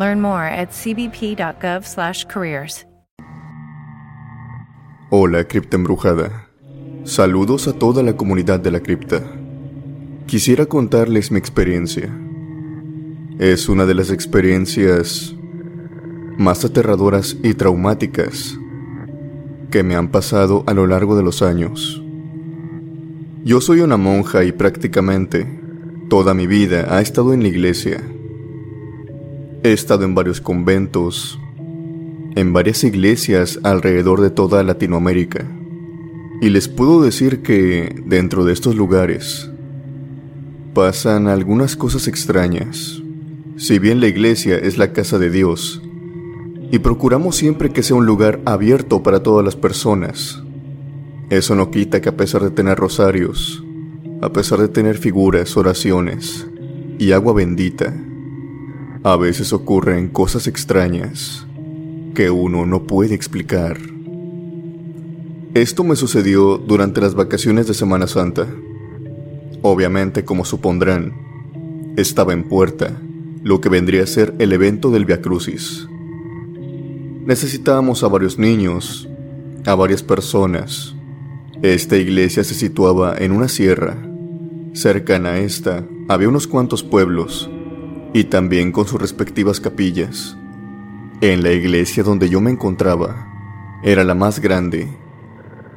Learn more at cbp.gov/careers. Hola, cripta embrujada. Saludos a toda la comunidad de la cripta. Quisiera contarles mi experiencia. Es una de las experiencias más aterradoras y traumáticas que me han pasado a lo largo de los años. Yo soy una monja y prácticamente toda mi vida ha estado en la iglesia He estado en varios conventos, en varias iglesias alrededor de toda Latinoamérica. Y les puedo decir que dentro de estos lugares pasan algunas cosas extrañas. Si bien la iglesia es la casa de Dios, y procuramos siempre que sea un lugar abierto para todas las personas, eso no quita que a pesar de tener rosarios, a pesar de tener figuras, oraciones y agua bendita, a veces ocurren cosas extrañas que uno no puede explicar. Esto me sucedió durante las vacaciones de Semana Santa. Obviamente, como supondrán, estaba en puerta, lo que vendría a ser el evento del Via Crucis. Necesitábamos a varios niños, a varias personas. Esta iglesia se situaba en una sierra. Cercana a esta había unos cuantos pueblos y también con sus respectivas capillas. En la iglesia donde yo me encontraba, era la más grande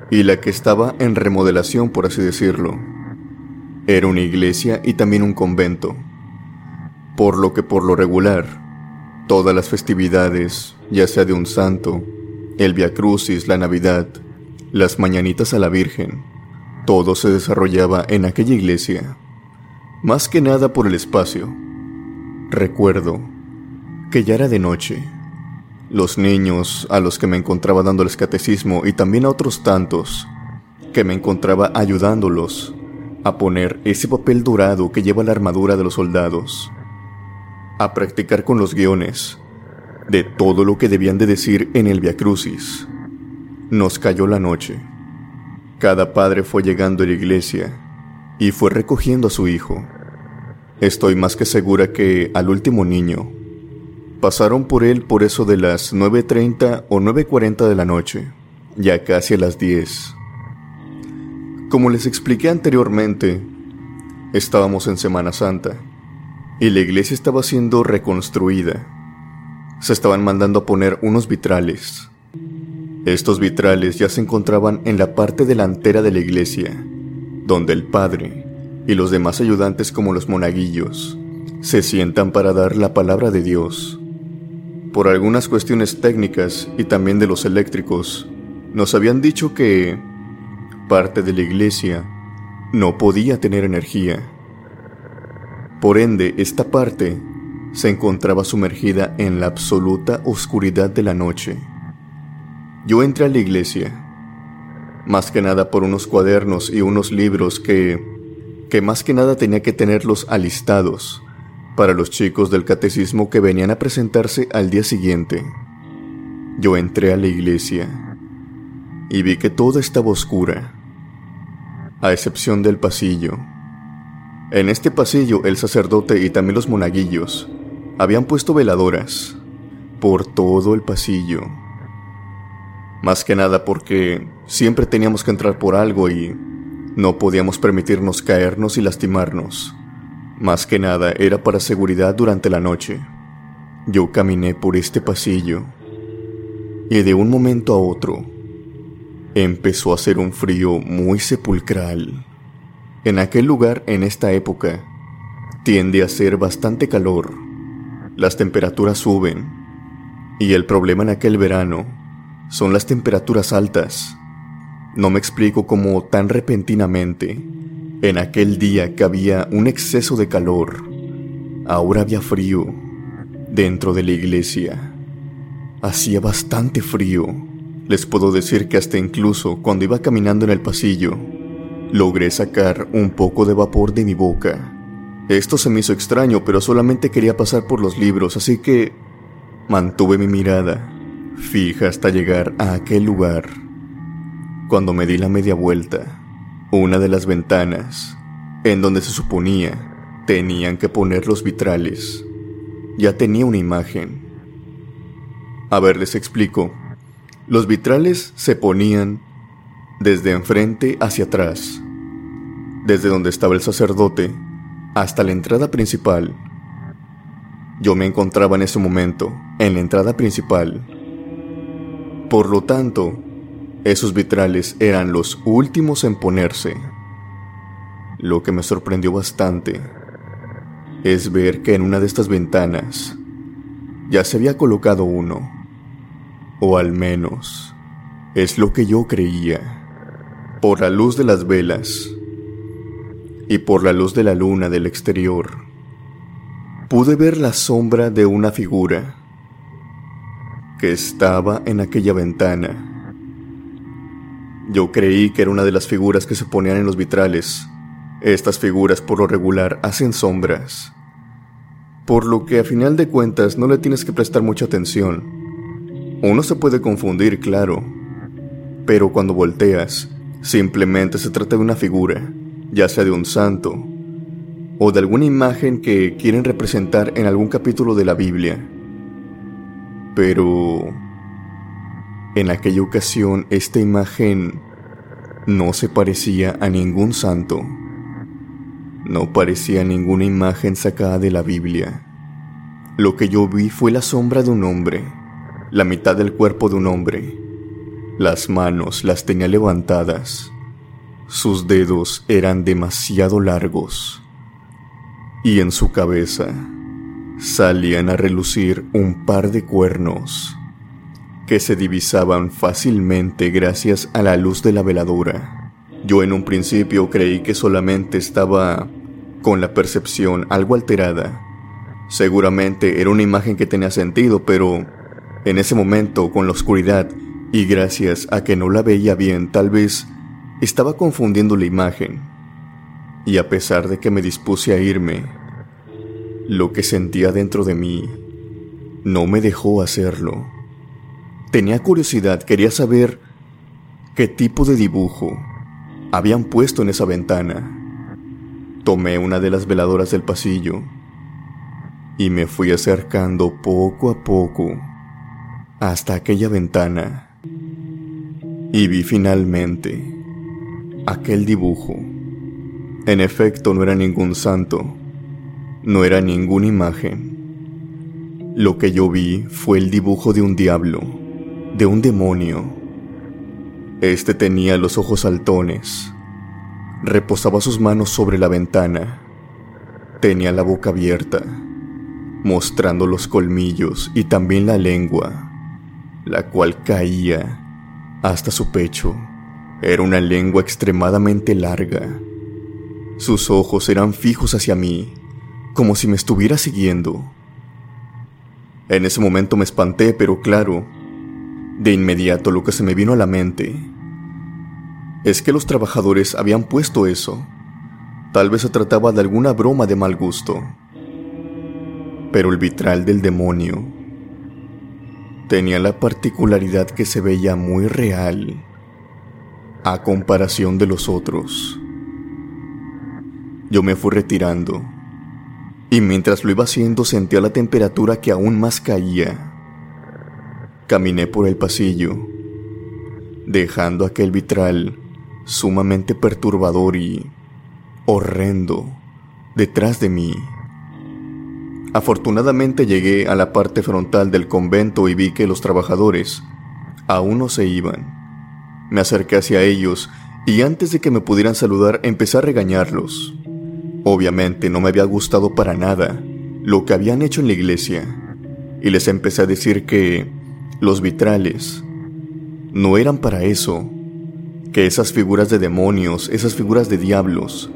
y la que estaba en remodelación, por así decirlo. Era una iglesia y también un convento, por lo que por lo regular, todas las festividades, ya sea de un santo, el Via Crucis, la Navidad, las mañanitas a la Virgen, todo se desarrollaba en aquella iglesia, más que nada por el espacio Recuerdo que ya era de noche. Los niños a los que me encontraba dándoles catecismo y también a otros tantos que me encontraba ayudándolos a poner ese papel dorado que lleva la armadura de los soldados, a practicar con los guiones de todo lo que debían de decir en el Via Crucis. Nos cayó la noche. Cada padre fue llegando a la iglesia y fue recogiendo a su hijo. Estoy más que segura que al último niño pasaron por él por eso de las 9.30 o 9.40 de la noche, ya casi a las 10. Como les expliqué anteriormente, estábamos en Semana Santa y la iglesia estaba siendo reconstruida. Se estaban mandando a poner unos vitrales. Estos vitrales ya se encontraban en la parte delantera de la iglesia, donde el padre y los demás ayudantes como los monaguillos se sientan para dar la palabra de Dios. Por algunas cuestiones técnicas y también de los eléctricos, nos habían dicho que parte de la iglesia no podía tener energía. Por ende, esta parte se encontraba sumergida en la absoluta oscuridad de la noche. Yo entré a la iglesia, más que nada por unos cuadernos y unos libros que que más que nada tenía que tenerlos alistados para los chicos del catecismo que venían a presentarse al día siguiente. Yo entré a la iglesia y vi que toda estaba oscura, a excepción del pasillo. En este pasillo el sacerdote y también los monaguillos habían puesto veladoras por todo el pasillo. Más que nada porque siempre teníamos que entrar por algo y no podíamos permitirnos caernos y lastimarnos. Más que nada era para seguridad durante la noche. Yo caminé por este pasillo y de un momento a otro empezó a hacer un frío muy sepulcral. En aquel lugar, en esta época, tiende a ser bastante calor. Las temperaturas suben. Y el problema en aquel verano son las temperaturas altas. No me explico cómo tan repentinamente, en aquel día que había un exceso de calor, ahora había frío dentro de la iglesia. Hacía bastante frío. Les puedo decir que hasta incluso cuando iba caminando en el pasillo, logré sacar un poco de vapor de mi boca. Esto se me hizo extraño, pero solamente quería pasar por los libros, así que mantuve mi mirada fija hasta llegar a aquel lugar. Cuando me di la media vuelta, una de las ventanas, en donde se suponía tenían que poner los vitrales, ya tenía una imagen. A ver, les explico. Los vitrales se ponían desde enfrente hacia atrás, desde donde estaba el sacerdote hasta la entrada principal. Yo me encontraba en ese momento en la entrada principal. Por lo tanto, esos vitrales eran los últimos en ponerse. Lo que me sorprendió bastante es ver que en una de estas ventanas ya se había colocado uno, o al menos es lo que yo creía. Por la luz de las velas y por la luz de la luna del exterior, pude ver la sombra de una figura que estaba en aquella ventana. Yo creí que era una de las figuras que se ponían en los vitrales. Estas figuras por lo regular hacen sombras, por lo que a final de cuentas no le tienes que prestar mucha atención. Uno se puede confundir, claro, pero cuando volteas, simplemente se trata de una figura ya sea de un santo o de alguna imagen que quieren representar en algún capítulo de la Biblia. Pero en aquella ocasión esta imagen no se parecía a ningún santo. No parecía ninguna imagen sacada de la Biblia. Lo que yo vi fue la sombra de un hombre, la mitad del cuerpo de un hombre. Las manos las tenía levantadas sus dedos eran demasiado largos y en su cabeza salían a relucir un par de cuernos que se divisaban fácilmente gracias a la luz de la veladora. Yo en un principio creí que solamente estaba con la percepción algo alterada. Seguramente era una imagen que tenía sentido, pero en ese momento, con la oscuridad, y gracias a que no la veía bien, tal vez estaba confundiendo la imagen, y a pesar de que me dispuse a irme, lo que sentía dentro de mí no me dejó hacerlo. Tenía curiosidad, quería saber qué tipo de dibujo habían puesto en esa ventana. Tomé una de las veladoras del pasillo y me fui acercando poco a poco hasta aquella ventana y vi finalmente aquel dibujo. En efecto, no era ningún santo, no era ninguna imagen. Lo que yo vi fue el dibujo de un diablo, de un demonio. Este tenía los ojos saltones, reposaba sus manos sobre la ventana, tenía la boca abierta, mostrando los colmillos y también la lengua, la cual caía hasta su pecho. Era una lengua extremadamente larga. Sus ojos eran fijos hacia mí, como si me estuviera siguiendo. En ese momento me espanté, pero claro, de inmediato lo que se me vino a la mente es que los trabajadores habían puesto eso. Tal vez se trataba de alguna broma de mal gusto. Pero el vitral del demonio tenía la particularidad que se veía muy real a comparación de los otros. Yo me fui retirando y mientras lo iba haciendo sentía la temperatura que aún más caía. Caminé por el pasillo, dejando aquel vitral sumamente perturbador y horrendo detrás de mí. Afortunadamente llegué a la parte frontal del convento y vi que los trabajadores aún no se iban. Me acerqué hacia ellos y antes de que me pudieran saludar empecé a regañarlos. Obviamente no me había gustado para nada lo que habían hecho en la iglesia y les empecé a decir que los vitrales no eran para eso, que esas figuras de demonios, esas figuras de diablos,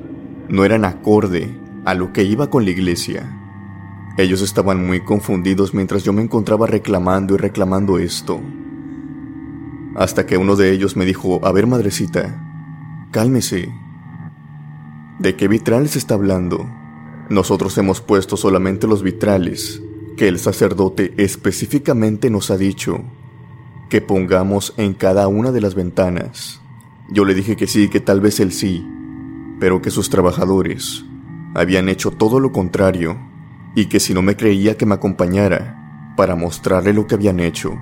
no eran acorde a lo que iba con la iglesia. Ellos estaban muy confundidos mientras yo me encontraba reclamando y reclamando esto. Hasta que uno de ellos me dijo, a ver madrecita, cálmese. ¿De qué vitrales está hablando? Nosotros hemos puesto solamente los vitrales que el sacerdote específicamente nos ha dicho que pongamos en cada una de las ventanas. Yo le dije que sí, que tal vez él sí, pero que sus trabajadores habían hecho todo lo contrario y que si no me creía que me acompañara para mostrarle lo que habían hecho.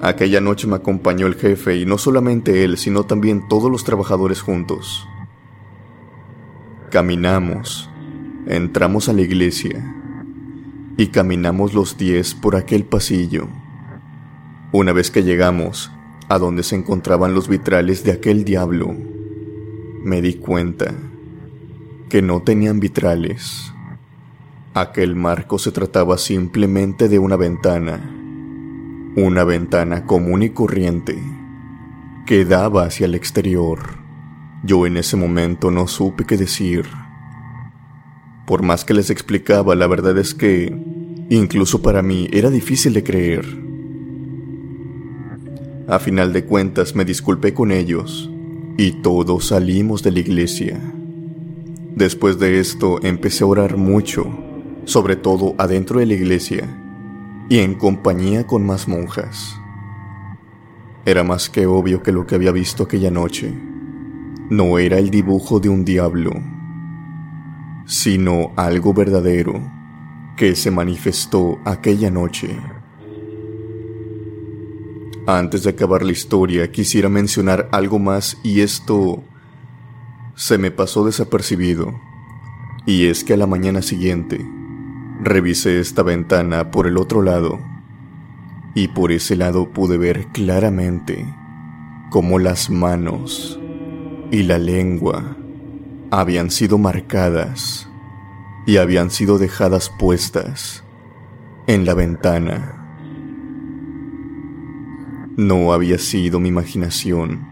Aquella noche me acompañó el jefe y no solamente él, sino también todos los trabajadores juntos. Caminamos, entramos a la iglesia y caminamos los diez por aquel pasillo. Una vez que llegamos a donde se encontraban los vitrales de aquel diablo, me di cuenta que no tenían vitrales. Aquel marco se trataba simplemente de una ventana, una ventana común y corriente que daba hacia el exterior. Yo en ese momento no supe qué decir. Por más que les explicaba, la verdad es que, incluso para mí, era difícil de creer. A final de cuentas me disculpé con ellos y todos salimos de la iglesia. Después de esto empecé a orar mucho, sobre todo adentro de la iglesia y en compañía con más monjas. Era más que obvio que lo que había visto aquella noche no era el dibujo de un diablo sino algo verdadero que se manifestó aquella noche. Antes de acabar la historia, quisiera mencionar algo más y esto se me pasó desapercibido. Y es que a la mañana siguiente, revisé esta ventana por el otro lado y por ese lado pude ver claramente cómo las manos y la lengua habían sido marcadas y habían sido dejadas puestas en la ventana. No había sido mi imaginación.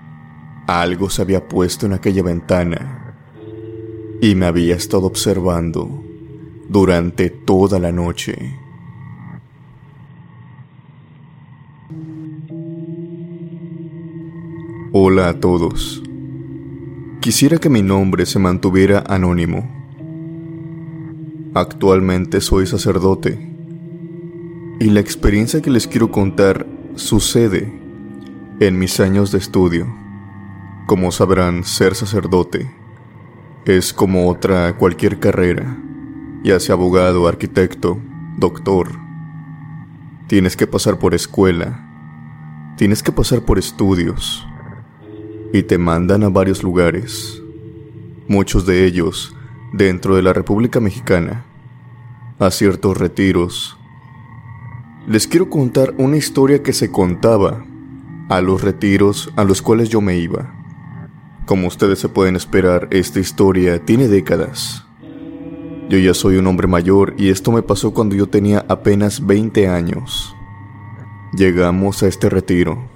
algo se había puesto en aquella ventana y me había estado observando durante toda la noche. Hola a todos. Quisiera que mi nombre se mantuviera anónimo. Actualmente soy sacerdote y la experiencia que les quiero contar sucede en mis años de estudio. Como sabrán, ser sacerdote es como otra cualquier carrera, ya sea abogado, arquitecto, doctor. Tienes que pasar por escuela, tienes que pasar por estudios y te mandan a varios lugares, muchos de ellos dentro de la República Mexicana, a ciertos retiros. Les quiero contar una historia que se contaba a los retiros a los cuales yo me iba. Como ustedes se pueden esperar, esta historia tiene décadas. Yo ya soy un hombre mayor y esto me pasó cuando yo tenía apenas 20 años. Llegamos a este retiro,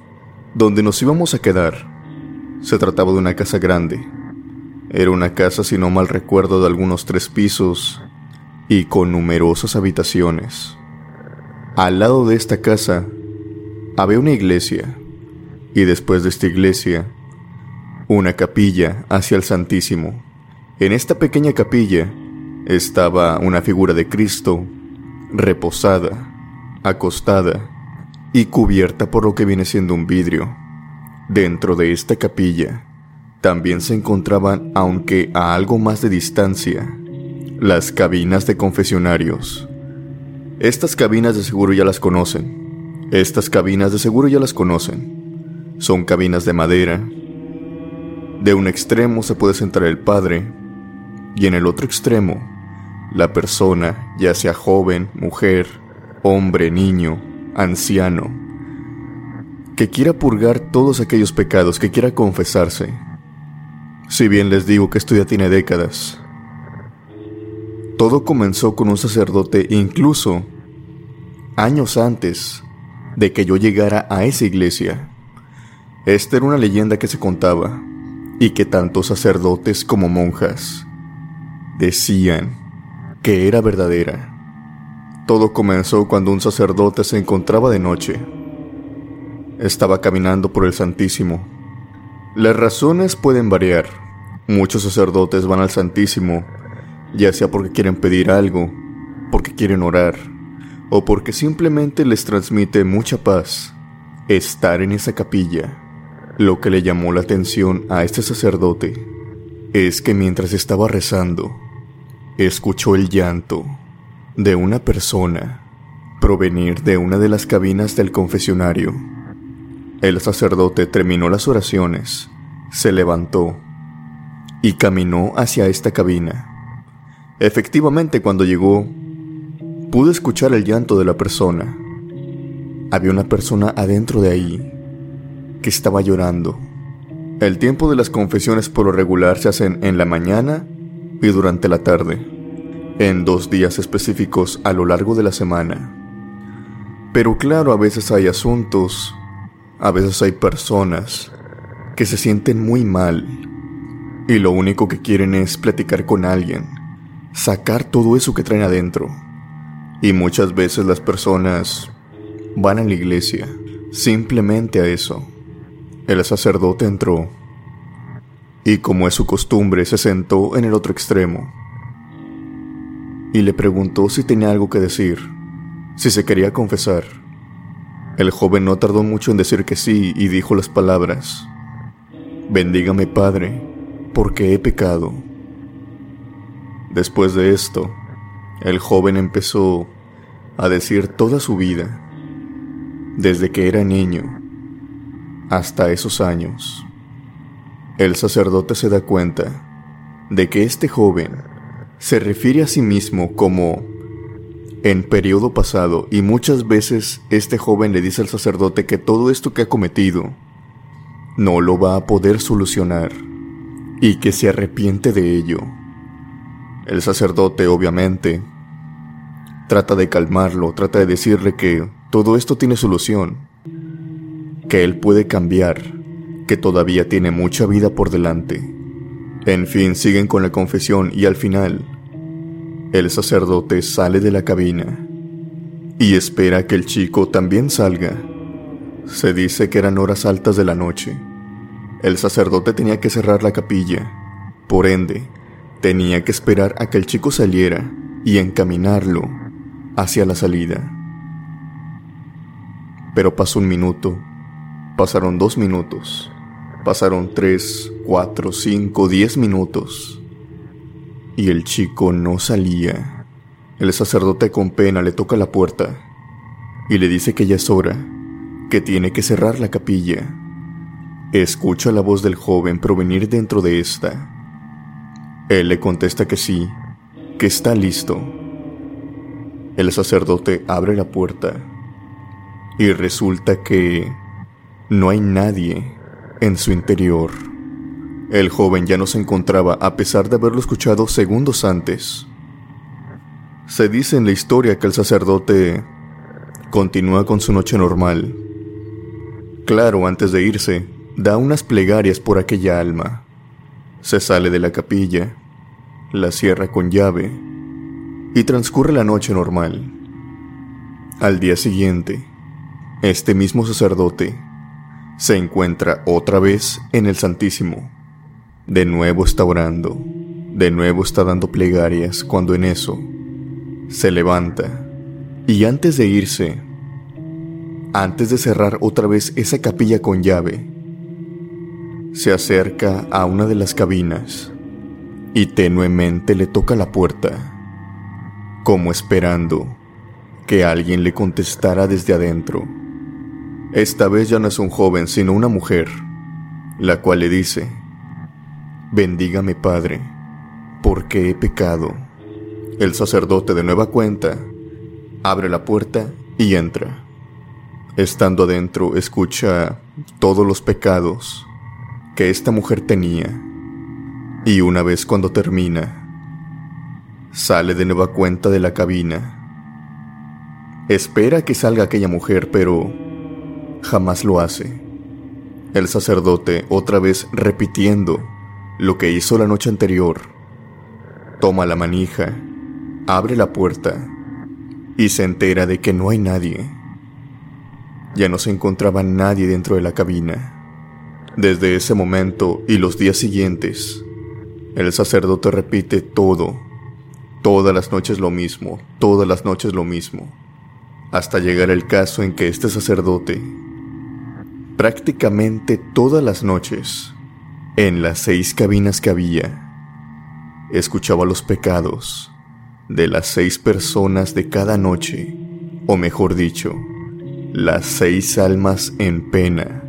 donde nos íbamos a quedar. Se trataba de una casa grande. Era una casa, si no mal recuerdo, de algunos tres pisos y con numerosas habitaciones. Al lado de esta casa había una iglesia y después de esta iglesia una capilla hacia el Santísimo. En esta pequeña capilla estaba una figura de Cristo, reposada, acostada y cubierta por lo que viene siendo un vidrio. Dentro de esta capilla también se encontraban, aunque a algo más de distancia, las cabinas de confesionarios. Estas cabinas de seguro ya las conocen. Estas cabinas de seguro ya las conocen. Son cabinas de madera. De un extremo se puede sentar el padre y en el otro extremo la persona, ya sea joven, mujer, hombre, niño, anciano, que quiera purgar todos aquellos pecados, que quiera confesarse. Si bien les digo que esto ya tiene décadas, todo comenzó con un sacerdote incluso años antes de que yo llegara a esa iglesia. Esta era una leyenda que se contaba y que tanto sacerdotes como monjas decían que era verdadera. Todo comenzó cuando un sacerdote se encontraba de noche. Estaba caminando por el Santísimo. Las razones pueden variar. Muchos sacerdotes van al Santísimo, ya sea porque quieren pedir algo, porque quieren orar, o porque simplemente les transmite mucha paz estar en esa capilla. Lo que le llamó la atención a este sacerdote es que mientras estaba rezando, escuchó el llanto de una persona provenir de una de las cabinas del confesionario. El sacerdote terminó las oraciones, se levantó y caminó hacia esta cabina. Efectivamente, cuando llegó, pudo escuchar el llanto de la persona. Había una persona adentro de ahí que estaba llorando. El tiempo de las confesiones por lo regular se hacen en la mañana y durante la tarde, en dos días específicos a lo largo de la semana. Pero claro, a veces hay asuntos, a veces hay personas que se sienten muy mal y lo único que quieren es platicar con alguien, sacar todo eso que traen adentro. Y muchas veces las personas van a la iglesia simplemente a eso. El sacerdote entró y como es su costumbre se sentó en el otro extremo y le preguntó si tenía algo que decir, si se quería confesar. El joven no tardó mucho en decir que sí y dijo las palabras, Bendígame Padre, porque he pecado. Después de esto, el joven empezó a decir toda su vida, desde que era niño hasta esos años. El sacerdote se da cuenta de que este joven se refiere a sí mismo como en periodo pasado y muchas veces este joven le dice al sacerdote que todo esto que ha cometido no lo va a poder solucionar y que se arrepiente de ello. El sacerdote obviamente trata de calmarlo, trata de decirle que todo esto tiene solución, que él puede cambiar que todavía tiene mucha vida por delante. En fin, siguen con la confesión y al final, el sacerdote sale de la cabina y espera que el chico también salga. Se dice que eran horas altas de la noche. El sacerdote tenía que cerrar la capilla, por ende, tenía que esperar a que el chico saliera y encaminarlo hacia la salida. Pero pasó un minuto, pasaron dos minutos, Pasaron tres, cuatro, cinco, diez minutos. Y el chico no salía. El sacerdote con pena le toca la puerta y le dice que ya es hora, que tiene que cerrar la capilla. Escucha la voz del joven provenir dentro de esta. Él le contesta que sí, que está listo. El sacerdote abre la puerta y resulta que no hay nadie en su interior. El joven ya no se encontraba a pesar de haberlo escuchado segundos antes. Se dice en la historia que el sacerdote continúa con su noche normal. Claro, antes de irse, da unas plegarias por aquella alma. Se sale de la capilla, la cierra con llave y transcurre la noche normal. Al día siguiente, este mismo sacerdote se encuentra otra vez en el Santísimo. De nuevo está orando, de nuevo está dando plegarias cuando en eso se levanta Y antes de irse, antes de cerrar otra vez esa capilla con llave, se acerca a una de las cabinas y tenuemente le toca la puerta, como esperando que alguien le contestara desde adentro. Esta vez ya no es un joven, sino una mujer, la cual le dice, Bendígame Padre, porque he pecado. El sacerdote de nueva cuenta abre la puerta y entra. Estando adentro, escucha todos los pecados que esta mujer tenía. Y una vez cuando termina, sale de nueva cuenta de la cabina. Espera que salga aquella mujer, pero jamás lo hace. El sacerdote, otra vez repitiendo lo que hizo la noche anterior, toma la manija, abre la puerta y se entera de que no hay nadie. Ya no se encontraba nadie dentro de la cabina. Desde ese momento y los días siguientes, el sacerdote repite todo, todas las noches lo mismo, todas las noches lo mismo, hasta llegar el caso en que este sacerdote, prácticamente todas las noches, en las seis cabinas que había, escuchaba los pecados de las seis personas de cada noche, o mejor dicho, las seis almas en pena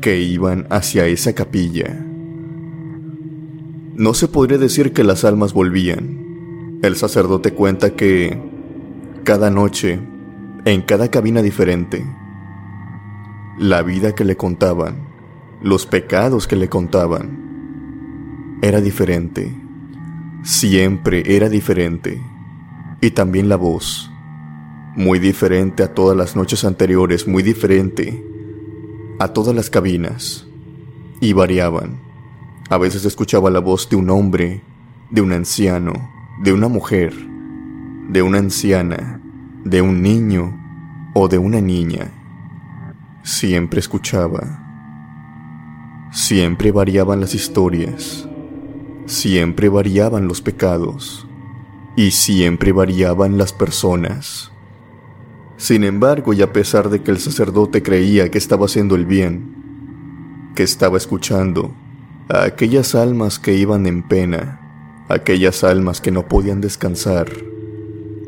que iban hacia esa capilla. No se podría decir que las almas volvían. El sacerdote cuenta que cada noche, en cada cabina diferente, la vida que le contaban, los pecados que le contaban, era diferente. Siempre era diferente. Y también la voz, muy diferente a todas las noches anteriores, muy diferente a todas las cabinas y variaban. A veces escuchaba la voz de un hombre, de un anciano, de una mujer, de una anciana, de un niño o de una niña. Siempre escuchaba. Siempre variaban las historias. Siempre variaban los pecados. Y siempre variaban las personas. Sin embargo, y a pesar de que el sacerdote creía que estaba haciendo el bien, que estaba escuchando a aquellas almas que iban en pena, aquellas almas que no podían descansar,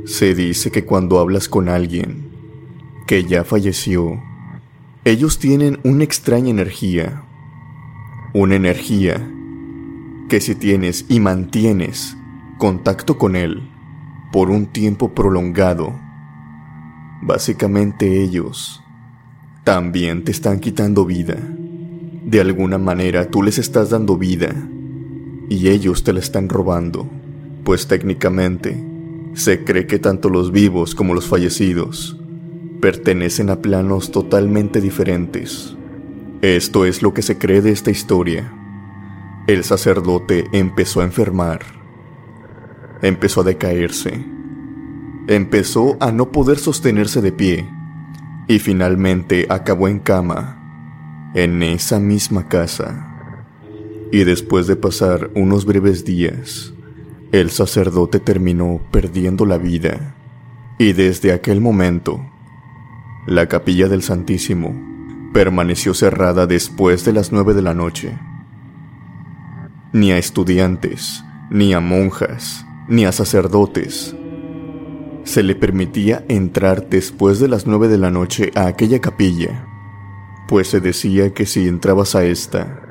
se dice que cuando hablas con alguien que ya falleció, ellos tienen una extraña energía, una energía que si tienes y mantienes contacto con él por un tiempo prolongado, Básicamente ellos también te están quitando vida. De alguna manera tú les estás dando vida y ellos te la están robando, pues técnicamente se cree que tanto los vivos como los fallecidos pertenecen a planos totalmente diferentes. Esto es lo que se cree de esta historia. El sacerdote empezó a enfermar, empezó a decaerse empezó a no poder sostenerse de pie y finalmente acabó en cama, en esa misma casa. Y después de pasar unos breves días, el sacerdote terminó perdiendo la vida. Y desde aquel momento, la capilla del Santísimo permaneció cerrada después de las nueve de la noche. Ni a estudiantes, ni a monjas, ni a sacerdotes, se le permitía entrar después de las nueve de la noche a aquella capilla, pues se decía que si entrabas a esta,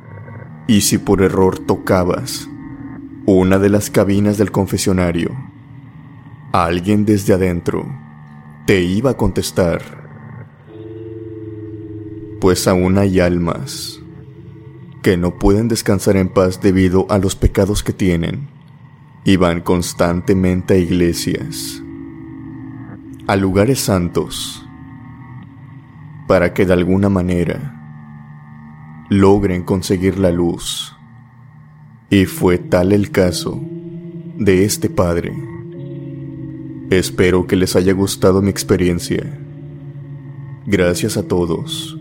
y si por error tocabas una de las cabinas del confesionario, alguien desde adentro te iba a contestar, pues aún hay almas que no pueden descansar en paz debido a los pecados que tienen y van constantemente a iglesias a lugares santos para que de alguna manera logren conseguir la luz. Y fue tal el caso de este padre. Espero que les haya gustado mi experiencia. Gracias a todos.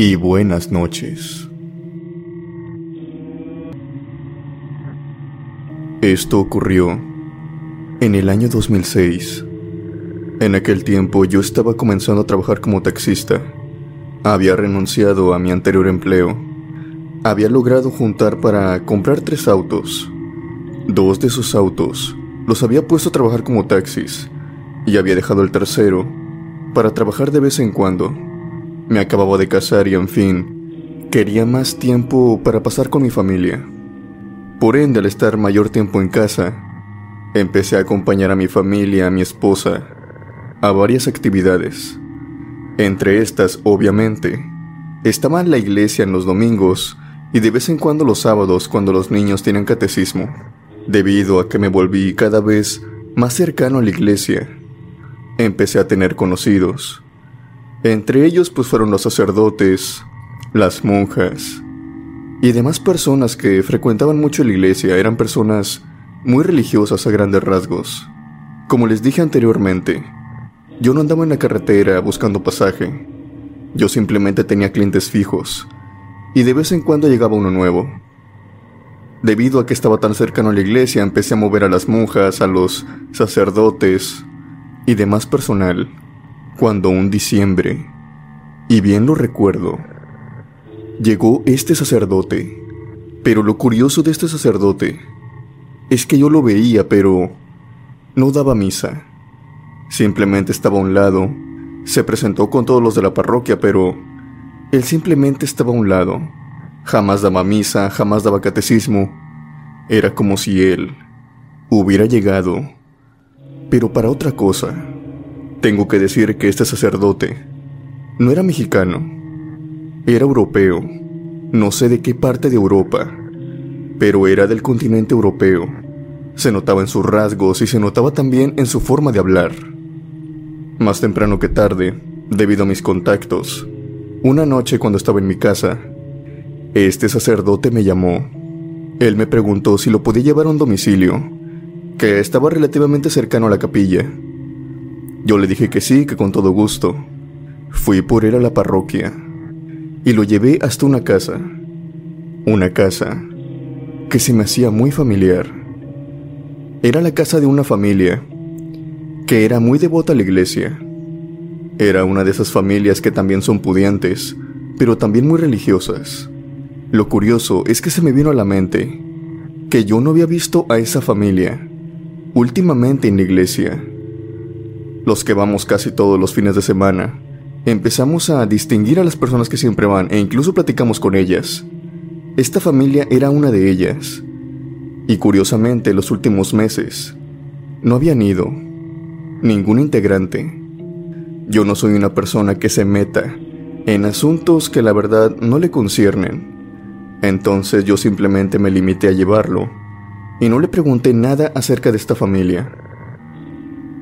Y buenas noches. Esto ocurrió en el año 2006, en aquel tiempo yo estaba comenzando a trabajar como taxista. Había renunciado a mi anterior empleo. Había logrado juntar para comprar tres autos. Dos de esos autos los había puesto a trabajar como taxis y había dejado el tercero para trabajar de vez en cuando. Me acababa de casar y en fin, quería más tiempo para pasar con mi familia. Por ende, al estar mayor tiempo en casa, Empecé a acompañar a mi familia, a mi esposa, a varias actividades. Entre estas, obviamente, estaba la iglesia en los domingos y de vez en cuando los sábados cuando los niños tienen catecismo, debido a que me volví cada vez más cercano a la iglesia. Empecé a tener conocidos. Entre ellos pues fueron los sacerdotes, las monjas y demás personas que frecuentaban mucho la iglesia, eran personas muy religiosas a grandes rasgos. Como les dije anteriormente, yo no andaba en la carretera buscando pasaje. Yo simplemente tenía clientes fijos y de vez en cuando llegaba uno nuevo. Debido a que estaba tan cercano a la iglesia, empecé a mover a las monjas, a los sacerdotes y demás personal, cuando un diciembre, y bien lo recuerdo, llegó este sacerdote. Pero lo curioso de este sacerdote es que yo lo veía, pero no daba misa. Simplemente estaba a un lado. Se presentó con todos los de la parroquia, pero él simplemente estaba a un lado. Jamás daba misa, jamás daba catecismo. Era como si él hubiera llegado, pero para otra cosa. Tengo que decir que este sacerdote no era mexicano, era europeo, no sé de qué parte de Europa, pero era del continente europeo. Se notaba en sus rasgos y se notaba también en su forma de hablar. Más temprano que tarde, debido a mis contactos, una noche cuando estaba en mi casa, este sacerdote me llamó. Él me preguntó si lo podía llevar a un domicilio, que estaba relativamente cercano a la capilla. Yo le dije que sí, que con todo gusto. Fui por él a la parroquia y lo llevé hasta una casa. Una casa que se me hacía muy familiar. Era la casa de una familia que era muy devota a la iglesia. Era una de esas familias que también son pudientes, pero también muy religiosas. Lo curioso es que se me vino a la mente que yo no había visto a esa familia últimamente en la iglesia. Los que vamos casi todos los fines de semana, empezamos a distinguir a las personas que siempre van e incluso platicamos con ellas. Esta familia era una de ellas. Y curiosamente, los últimos meses no habían ido ningún integrante. Yo no soy una persona que se meta en asuntos que la verdad no le conciernen. Entonces yo simplemente me limité a llevarlo y no le pregunté nada acerca de esta familia.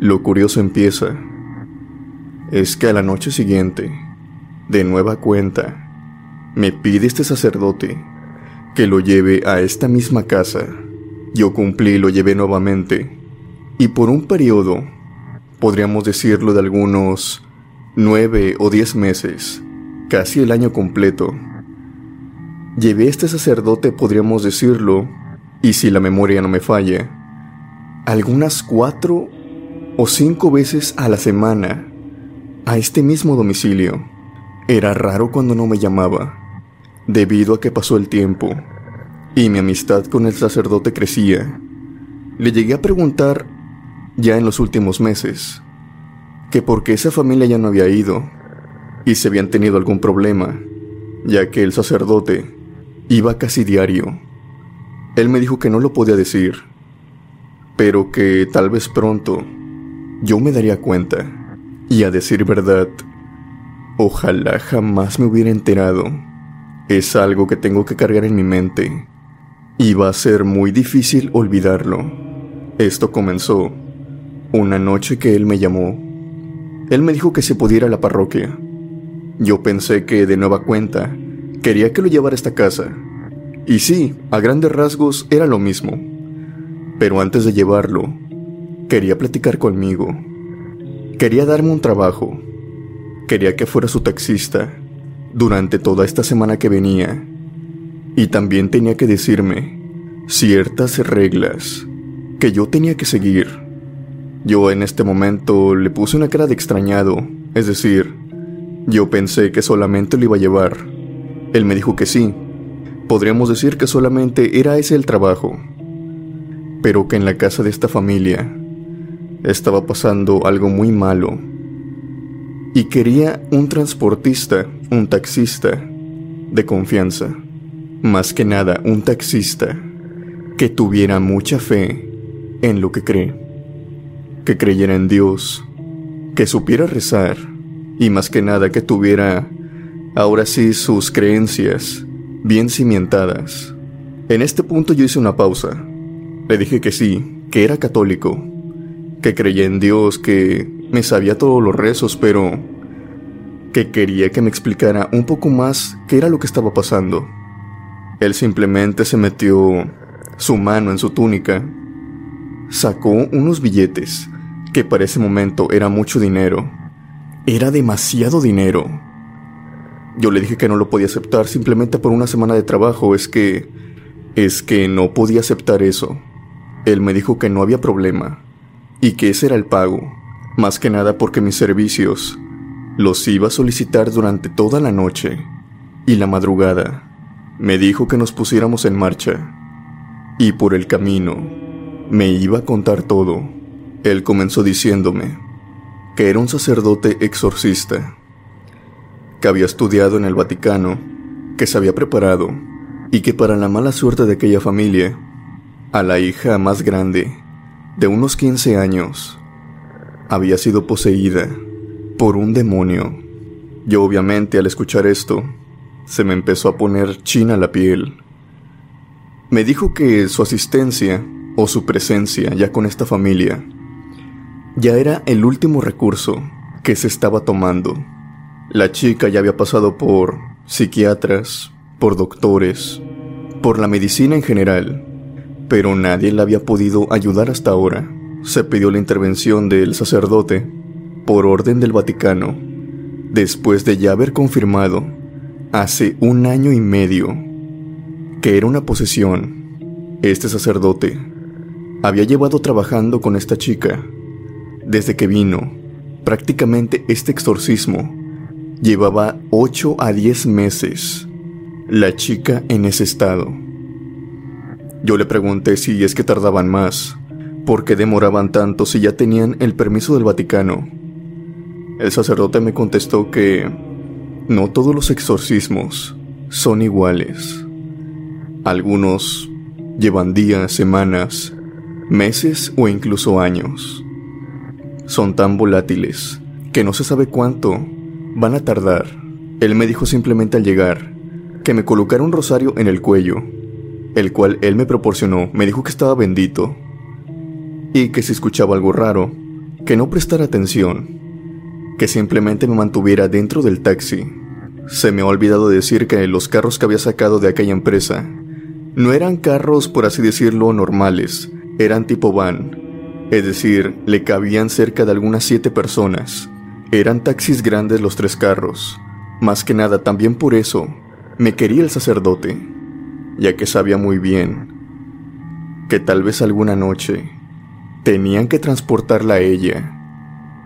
Lo curioso empieza. Es que a la noche siguiente, de nueva cuenta, me pide este sacerdote que lo lleve a esta misma casa. Yo cumplí y lo llevé nuevamente. Y por un periodo, podríamos decirlo de algunos nueve o diez meses, casi el año completo, llevé este sacerdote, podríamos decirlo, y si la memoria no me falla, algunas cuatro o cinco veces a la semana a este mismo domicilio. Era raro cuando no me llamaba Debido a que pasó el tiempo y mi amistad con el sacerdote crecía, le llegué a preguntar, ya en los últimos meses, que por qué esa familia ya no había ido y si habían tenido algún problema, ya que el sacerdote iba casi diario. Él me dijo que no lo podía decir, pero que tal vez pronto yo me daría cuenta. Y a decir verdad, ojalá jamás me hubiera enterado es algo que tengo que cargar en mi mente y va a ser muy difícil olvidarlo. Esto comenzó Una noche que él me llamó, él me dijo que se pudiera a la parroquia. Yo pensé que de nueva cuenta quería que lo llevara a esta casa. Y sí, a grandes rasgos era lo mismo. Pero antes de llevarlo, quería platicar conmigo. Quería darme un trabajo. Quería que fuera su taxista durante toda esta semana que venía. Y también tenía que decirme ciertas reglas que yo tenía que seguir. Yo en este momento le puse una cara de extrañado, es decir, yo pensé que solamente lo iba a llevar. Él me dijo que sí. Podríamos decir que solamente era ese el trabajo. Pero que en la casa de esta familia estaba pasando algo muy malo. Y quería un transportista, un taxista, de confianza. Más que nada, un taxista que tuviera mucha fe en lo que cree que creyera en Dios, que supiera rezar y más que nada que tuviera ahora sí sus creencias bien cimentadas. En este punto yo hice una pausa. Le dije que sí, que era católico, que creía en Dios, que me sabía todos los rezos, pero que quería que me explicara un poco más qué era lo que estaba pasando. Él simplemente se metió su mano en su túnica, sacó unos billetes que para ese momento era mucho dinero. Era demasiado dinero. Yo le dije que no lo podía aceptar simplemente por una semana de trabajo. Es que... Es que no podía aceptar eso. Él me dijo que no había problema. Y que ese era el pago. Más que nada porque mis servicios los iba a solicitar durante toda la noche. Y la madrugada. Me dijo que nos pusiéramos en marcha. Y por el camino me iba a contar todo. Él comenzó diciéndome que era un sacerdote exorcista, que había estudiado en el Vaticano, que se había preparado y que para la mala suerte de aquella familia, a la hija más grande, de unos 15 años, había sido poseída por un demonio. Yo obviamente al escuchar esto, se me empezó a poner china la piel. Me dijo que su asistencia o su presencia ya con esta familia ya era el último recurso que se estaba tomando. La chica ya había pasado por psiquiatras, por doctores, por la medicina en general, pero nadie la había podido ayudar hasta ahora. Se pidió la intervención del sacerdote por orden del Vaticano, después de ya haber confirmado hace un año y medio que era una posesión. Este sacerdote había llevado trabajando con esta chica desde que vino, prácticamente este exorcismo llevaba 8 a 10 meses. La chica en ese estado. Yo le pregunté si es que tardaban más, por qué demoraban tanto si ya tenían el permiso del Vaticano. El sacerdote me contestó que no todos los exorcismos son iguales. Algunos llevan días, semanas, meses o incluso años son tan volátiles que no se sabe cuánto van a tardar. Él me dijo simplemente al llegar que me colocara un rosario en el cuello, el cual él me proporcionó, me dijo que estaba bendito y que si escuchaba algo raro, que no prestara atención, que simplemente me mantuviera dentro del taxi. Se me ha olvidado decir que los carros que había sacado de aquella empresa no eran carros, por así decirlo, normales, eran tipo van, es decir, le cabían cerca de algunas siete personas. Eran taxis grandes los tres carros. Más que nada también por eso me quería el sacerdote, ya que sabía muy bien que tal vez alguna noche tenían que transportarla a ella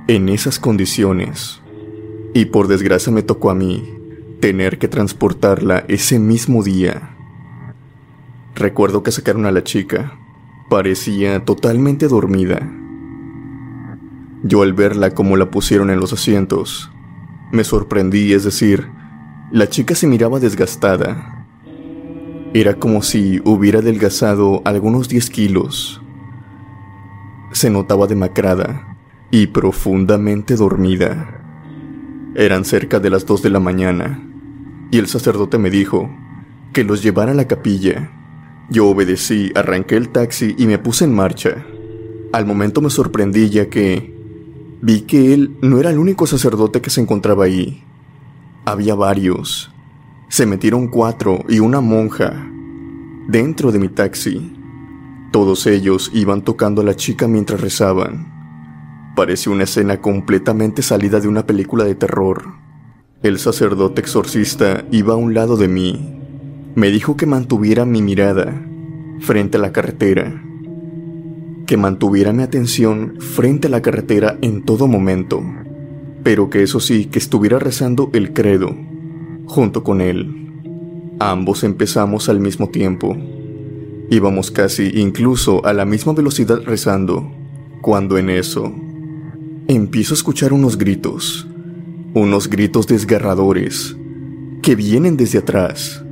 en esas condiciones. Y por desgracia me tocó a mí tener que transportarla ese mismo día. Recuerdo que sacaron a la chica Parecía totalmente dormida. Yo al verla como la pusieron en los asientos, me sorprendí, es decir, la chica se miraba desgastada. Era como si hubiera adelgazado algunos 10 kilos. Se notaba demacrada y profundamente dormida. Eran cerca de las 2 de la mañana y el sacerdote me dijo que los llevara a la capilla yo obedecí, arranqué el taxi y me puse en marcha. Al momento me sorprendí ya que vi que él no era el único sacerdote que se encontraba ahí. Había varios. Se metieron cuatro y una monja dentro de mi taxi. Todos ellos iban tocando a la chica mientras rezaban. Parecía una escena completamente salida de una película de terror. El sacerdote exorcista iba a un lado de mí. Me dijo que mantuviera mi mirada frente a la carretera. Que mantuviera mi atención frente a la carretera en todo momento. Pero que eso sí, que estuviera rezando el credo junto con él. Ambos empezamos al mismo tiempo. Íbamos casi incluso a la misma velocidad rezando, cuando en eso empiezo a escuchar unos gritos, unos gritos desgarradores que vienen desde atrás.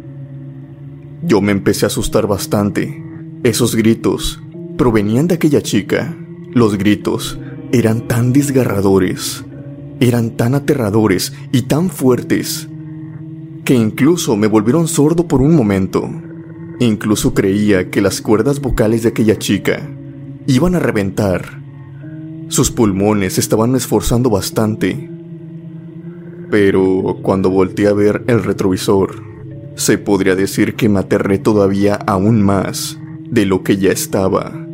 Yo me empecé a asustar bastante. Esos gritos provenían de aquella chica. Los gritos eran tan desgarradores, eran tan aterradores y tan fuertes que incluso me volvieron sordo por un momento. Incluso creía que las cuerdas vocales de aquella chica iban a reventar. Sus pulmones estaban esforzando bastante. Pero cuando volteé a ver el retrovisor, se podría decir que me aterré todavía aún más de lo que ya estaba.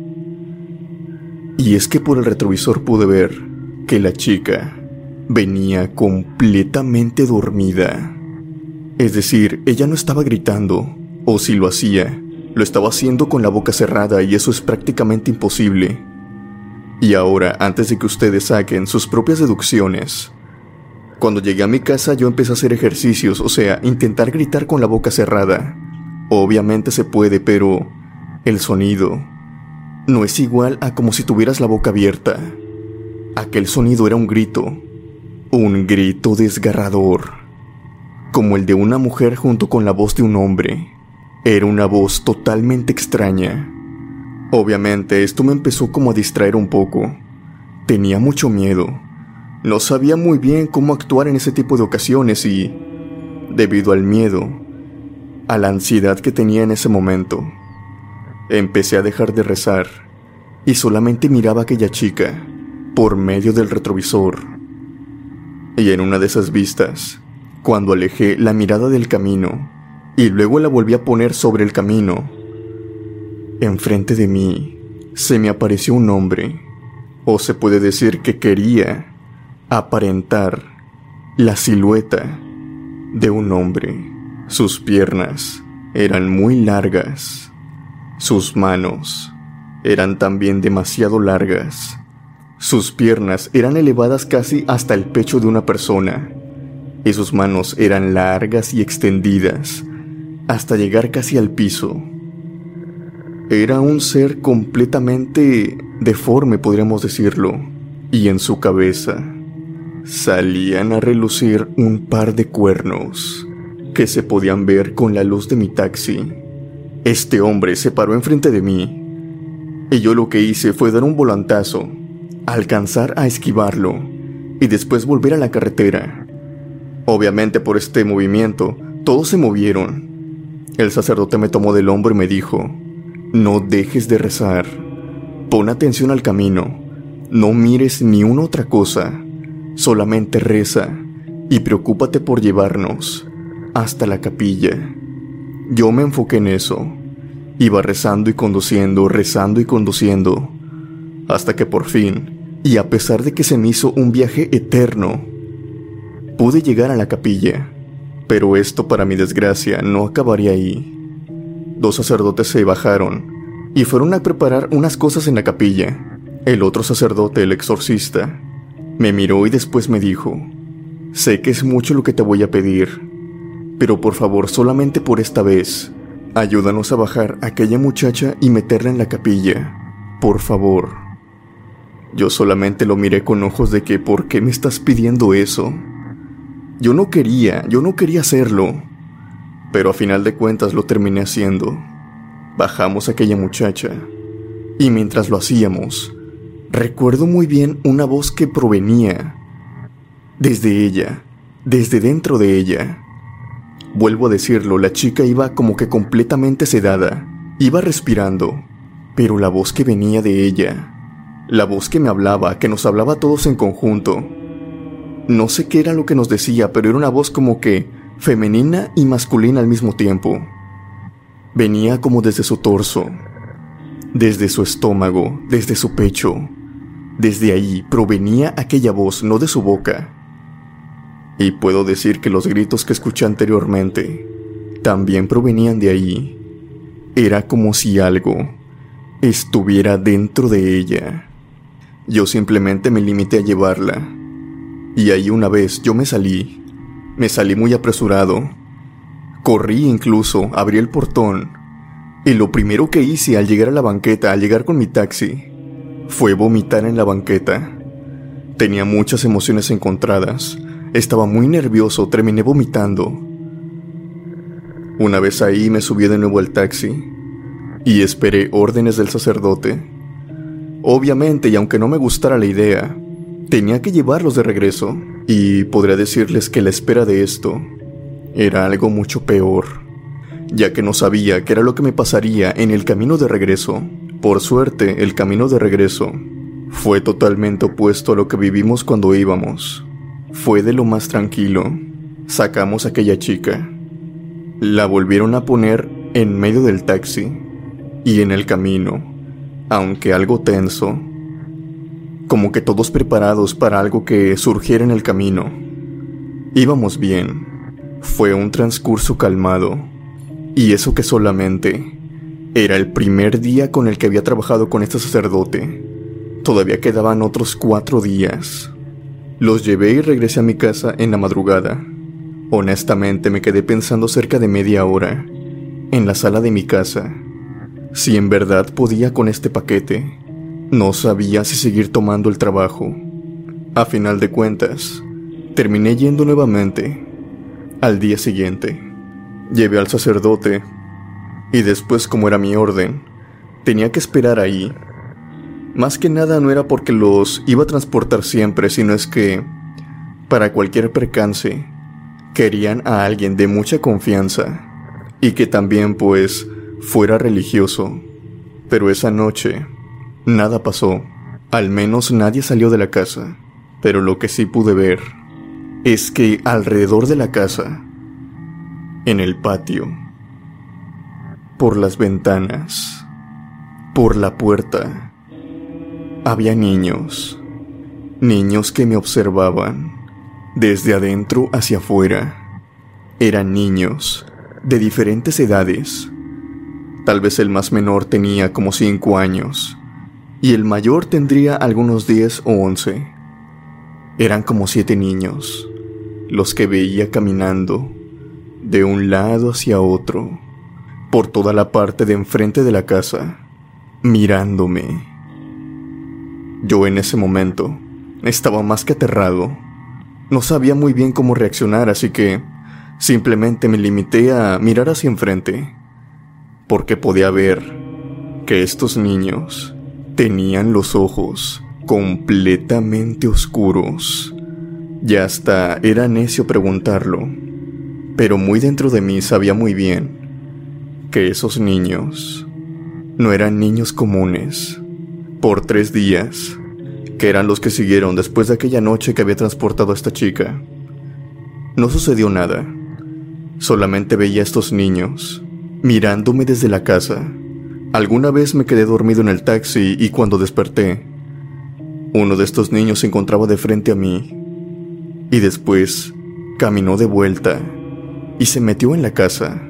Y es que por el retrovisor pude ver que la chica venía completamente dormida. Es decir, ella no estaba gritando, o si lo hacía, lo estaba haciendo con la boca cerrada y eso es prácticamente imposible. Y ahora, antes de que ustedes saquen sus propias deducciones, cuando llegué a mi casa yo empecé a hacer ejercicios, o sea, intentar gritar con la boca cerrada. Obviamente se puede, pero el sonido no es igual a como si tuvieras la boca abierta. Aquel sonido era un grito, un grito desgarrador, como el de una mujer junto con la voz de un hombre. Era una voz totalmente extraña. Obviamente esto me empezó como a distraer un poco. Tenía mucho miedo. No sabía muy bien cómo actuar en ese tipo de ocasiones y, debido al miedo, a la ansiedad que tenía en ese momento, empecé a dejar de rezar y solamente miraba a aquella chica por medio del retrovisor. Y en una de esas vistas, cuando alejé la mirada del camino, y luego la volví a poner sobre el camino. Enfrente de mí se me apareció un hombre, o se puede decir que quería aparentar la silueta de un hombre. Sus piernas eran muy largas, sus manos eran también demasiado largas. Sus piernas eran elevadas casi hasta el pecho de una persona, y sus manos eran largas y extendidas, hasta llegar casi al piso. Era un ser completamente deforme, podríamos decirlo, y en su cabeza salían a relucir un par de cuernos que se podían ver con la luz de mi taxi. Este hombre se paró enfrente de mí y yo lo que hice fue dar un volantazo, alcanzar a esquivarlo y después volver a la carretera. Obviamente por este movimiento todos se movieron. El sacerdote me tomó del hombro y me dijo, no dejes de rezar, pon atención al camino, no mires ni una otra cosa, solamente reza y preocúpate por llevarnos hasta la capilla. Yo me enfoqué en eso, iba rezando y conduciendo, rezando y conduciendo, hasta que por fin, y a pesar de que se me hizo un viaje eterno, pude llegar a la capilla. Pero esto, para mi desgracia, no acabaría ahí. Dos sacerdotes se bajaron y fueron a preparar unas cosas en la capilla. El otro sacerdote, el exorcista, me miró y después me dijo, sé que es mucho lo que te voy a pedir, pero por favor solamente por esta vez, ayúdanos a bajar a aquella muchacha y meterla en la capilla, por favor. Yo solamente lo miré con ojos de que, ¿por qué me estás pidiendo eso? Yo no quería, yo no quería hacerlo, pero a final de cuentas lo terminé haciendo. Bajamos a aquella muchacha, y mientras lo hacíamos, recuerdo muy bien una voz que provenía desde ella, desde dentro de ella. Vuelvo a decirlo, la chica iba como que completamente sedada, iba respirando, pero la voz que venía de ella La voz que me hablaba, que nos hablaba a todos en conjunto. No sé qué era lo que nos decía, pero era una voz como que femenina y masculina al mismo tiempo. Venía como desde su torso, desde su estómago, desde su pecho. Desde ahí provenía aquella voz, no de su boca. Y puedo decir que los gritos que escuché anteriormente también provenían de ahí. Era como si algo estuviera dentro de ella. Yo simplemente me limité a llevarla. Y ahí una vez yo me salí. Me salí muy apresurado. Corrí incluso, abrí el portón. Y lo primero que hice al llegar a la banqueta, al llegar con mi taxi, fue vomitar en la banqueta. Tenía muchas emociones encontradas. Estaba muy nervioso, terminé vomitando. Una vez ahí me subí de nuevo al taxi y esperé órdenes del sacerdote. Obviamente, y aunque no me gustara la idea, tenía que llevarlos de regreso y podría decirles que la espera de esto era algo mucho peor, ya que no sabía qué era lo que me pasaría en el camino de regreso. Por suerte, el camino de regreso fue totalmente opuesto a lo que vivimos cuando íbamos. Fue de lo más tranquilo. Sacamos a aquella chica la volvieron a poner en medio del taxi y en el camino, aunque algo tenso, como que todos preparados para algo que surgiera en el camino. Íbamos bien, fue un transcurso calmado, y eso que solamente era el primer día con el que había trabajado con este sacerdote. Todavía quedaban otros cuatro días. Los llevé y regresé a mi casa en la madrugada. Honestamente me quedé pensando cerca de media hora, en la sala de mi casa, si en verdad podía con este paquete. No sabía si seguir tomando el trabajo. A final de cuentas, terminé yendo nuevamente. Al día siguiente, llevé al sacerdote y después, como era mi orden, tenía que esperar ahí. Más que nada no era porque los iba a transportar siempre, sino es que, para cualquier percance, querían a alguien de mucha confianza y que también pues fuera religioso. Pero esa noche nada pasó, al menos nadie salió de la casa, pero lo que sí pude ver es que alrededor de la casa, en el patio, por las ventanas, por la puerta, había niños, niños que me observaban desde adentro hacia afuera. Eran niños, de diferentes edades. Tal vez el más menor tenía como cinco años, y el mayor tendría algunos diez o once. Eran como siete niños, los que veía caminando, de un lado hacia otro, por toda la parte de enfrente de la casa, mirándome. Yo en ese momento estaba más que aterrado no sabía muy bien cómo reaccionar, así que simplemente me limité a mirar hacia enfrente, porque podía ver que estos niños tenían los ojos completamente oscuros. Ya hasta era necio preguntarlo, pero muy dentro de mí sabía muy bien que esos niños no eran niños comunes. Por tres días que eran los que siguieron después de aquella noche que había transportado a esta chica. No sucedió nada. Solamente veía a estos niños, mirándome desde la casa. Alguna vez me quedé dormido en el taxi y cuando desperté, uno de estos niños se encontraba de frente a mí. Y después caminó de vuelta y se metió en la casa,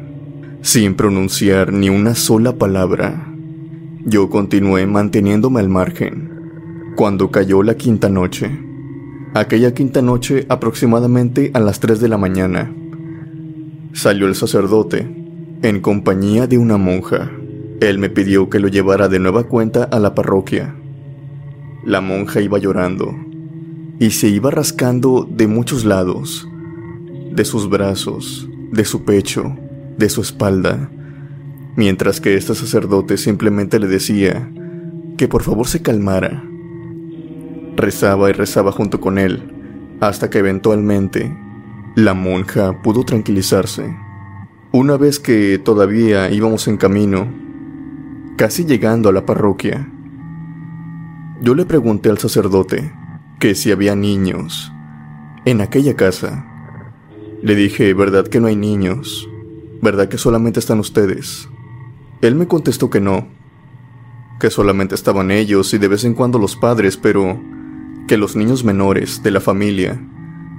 sin pronunciar ni una sola palabra. Yo continué manteniéndome al margen cuando cayó la quinta noche. Aquella quinta noche aproximadamente a las 3 de la mañana. Salió el sacerdote, en compañía de una monja. Él me pidió que lo llevara de nueva cuenta a la parroquia. La monja iba llorando y se iba rascando de muchos lados, de sus brazos, de su pecho, de su espalda, mientras que este sacerdote simplemente le decía que por favor se calmara Rezaba y rezaba junto con él, hasta que eventualmente la monja pudo tranquilizarse. Una vez que todavía íbamos en camino, casi llegando a la parroquia, Yo le pregunté al sacerdote que si había niños en aquella casa. Le dije, ¿verdad que no hay niños? ¿Verdad que solamente están ustedes? Él me contestó que no, que solamente estaban ellos y de vez en cuando los padres, pero que los niños menores de la familia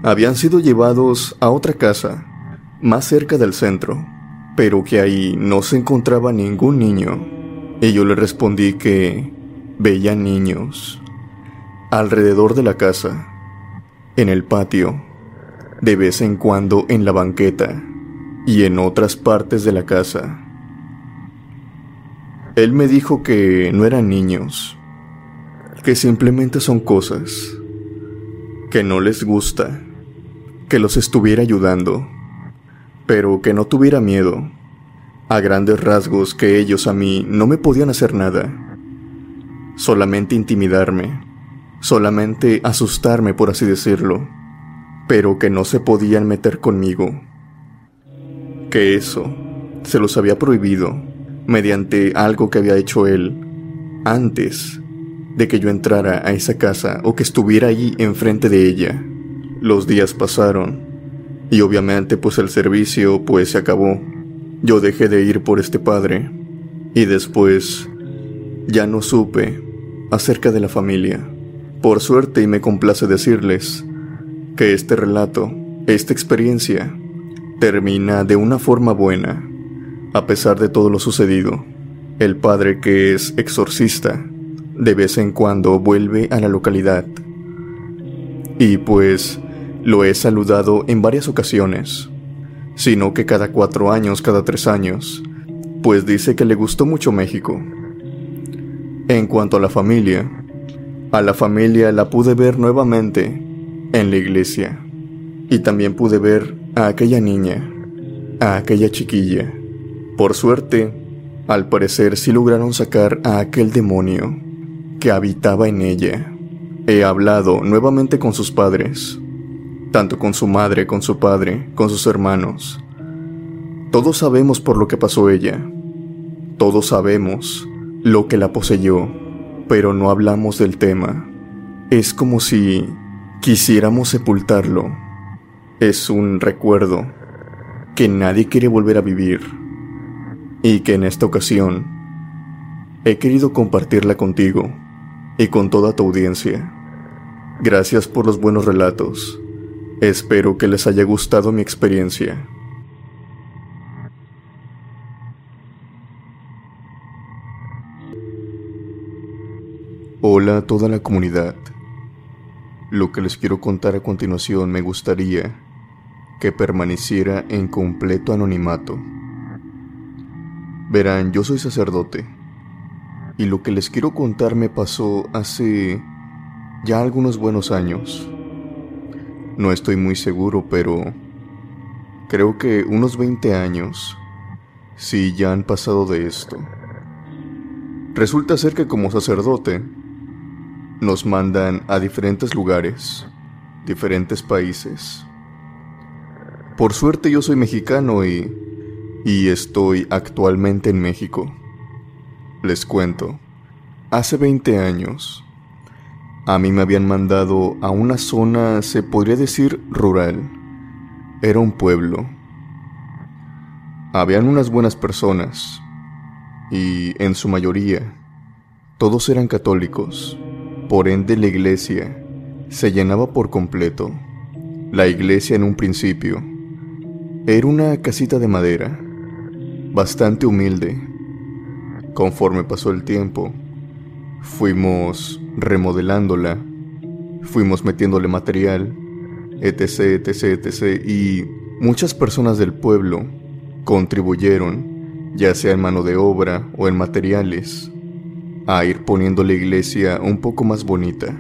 habían sido llevados a otra casa, más cerca del centro, pero que ahí no se encontraba ningún niño. Y yo le respondí que veía niños alrededor de la casa, en el patio, de vez en cuando en la banqueta y en otras partes de la casa. Él me dijo que no eran niños, que simplemente son cosas, que no les gusta, que los estuviera ayudando, pero que no tuviera miedo, a grandes rasgos que ellos a mí no me podían hacer nada, solamente intimidarme, solamente asustarme por así decirlo, pero que no se podían meter conmigo, que eso se los había prohibido mediante algo que había hecho él antes de que yo entrara a esa casa o que estuviera allí enfrente de ella. Los días pasaron y obviamente pues el servicio pues se acabó. Yo dejé de ir por este padre y después ya no supe acerca de la familia. Por suerte y me complace decirles que este relato, esta experiencia, termina de una forma buena a pesar de todo lo sucedido, el padre que es exorcista de vez en cuando vuelve a la localidad. Y pues lo he saludado en varias ocasiones, sino que cada cuatro años, cada tres años, pues dice que le gustó mucho México. En cuanto a la familia, a la familia la pude ver nuevamente en la iglesia. Y también pude ver a aquella niña, a aquella chiquilla, por suerte, al parecer sí lograron sacar a aquel demonio que habitaba en ella. He hablado nuevamente con sus padres, tanto con su madre, con su padre, con sus hermanos. Todos sabemos por lo que pasó ella. Todos sabemos lo que la poseyó, pero no hablamos del tema. Es como si quisiéramos sepultarlo. Es un recuerdo que nadie quiere volver a vivir y que en esta ocasión he querido compartirla contigo y con toda tu audiencia. Gracias por los buenos relatos. Espero que les haya gustado mi experiencia. Hola a toda la comunidad. Lo que les quiero contar a continuación me gustaría que permaneciera en completo anonimato. Verán, yo soy sacerdote y lo que les quiero contar me pasó hace ya algunos buenos años. No estoy muy seguro, pero creo que unos 20 años sí ya han pasado de esto. Resulta ser que como sacerdote nos mandan a diferentes lugares, diferentes países. Por suerte yo soy mexicano y y estoy actualmente en México. Les cuento, hace 20 años, a mí me habían mandado a una zona, se podría decir, rural. Era un pueblo. Habían unas buenas personas, y en su mayoría, todos eran católicos. Por ende, la iglesia se llenaba por completo. La iglesia en un principio era una casita de madera bastante humilde. Conforme pasó el tiempo, fuimos remodelándola, fuimos metiéndole material, etc, etc, etc, y muchas personas del pueblo contribuyeron, ya sea en mano de obra o en materiales, a ir poniendo la iglesia un poco más bonita.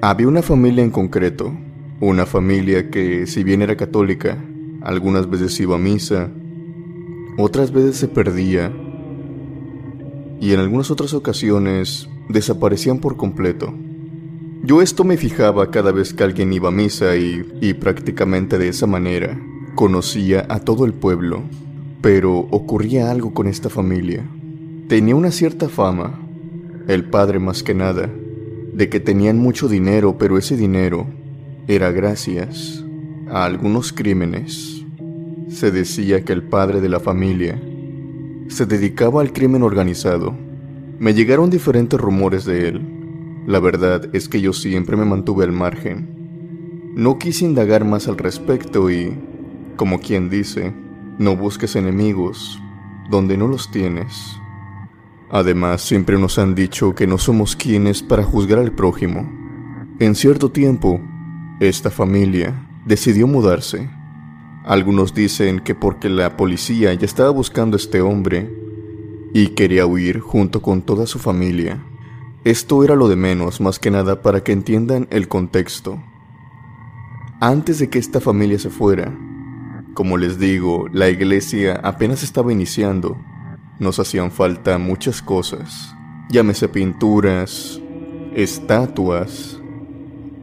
Había una familia en concreto, una familia que, si bien era católica, algunas veces iba a misa, otras veces se perdía y en algunas otras ocasiones desaparecían por completo. Yo esto me fijaba cada vez que alguien iba a misa y, prácticamente de esa manera conocía a todo el pueblo, pero ocurría algo con esta familia. Tenía una cierta fama, el padre más que nada, de que tenían mucho dinero, pero ese dinero era gracias a algunos crímenes. Se decía que el padre de la familia se dedicaba al crimen organizado. Me llegaron diferentes rumores de él. La verdad es que yo siempre me mantuve al margen. No quise indagar más al respecto y, como quien dice, no busques enemigos donde no los tienes. Además, siempre nos han dicho que no somos quienes para juzgar al prójimo. En cierto tiempo, esta familia decidió mudarse. Algunos dicen que porque la policía ya estaba buscando a este hombre y quería huir junto con toda su familia. Esto era lo de menos, más que nada para que entiendan el contexto. Antes de que esta familia se fuera, como les digo, la iglesia apenas estaba iniciando nos hacían falta muchas cosas. Llámese pinturas, estatuas,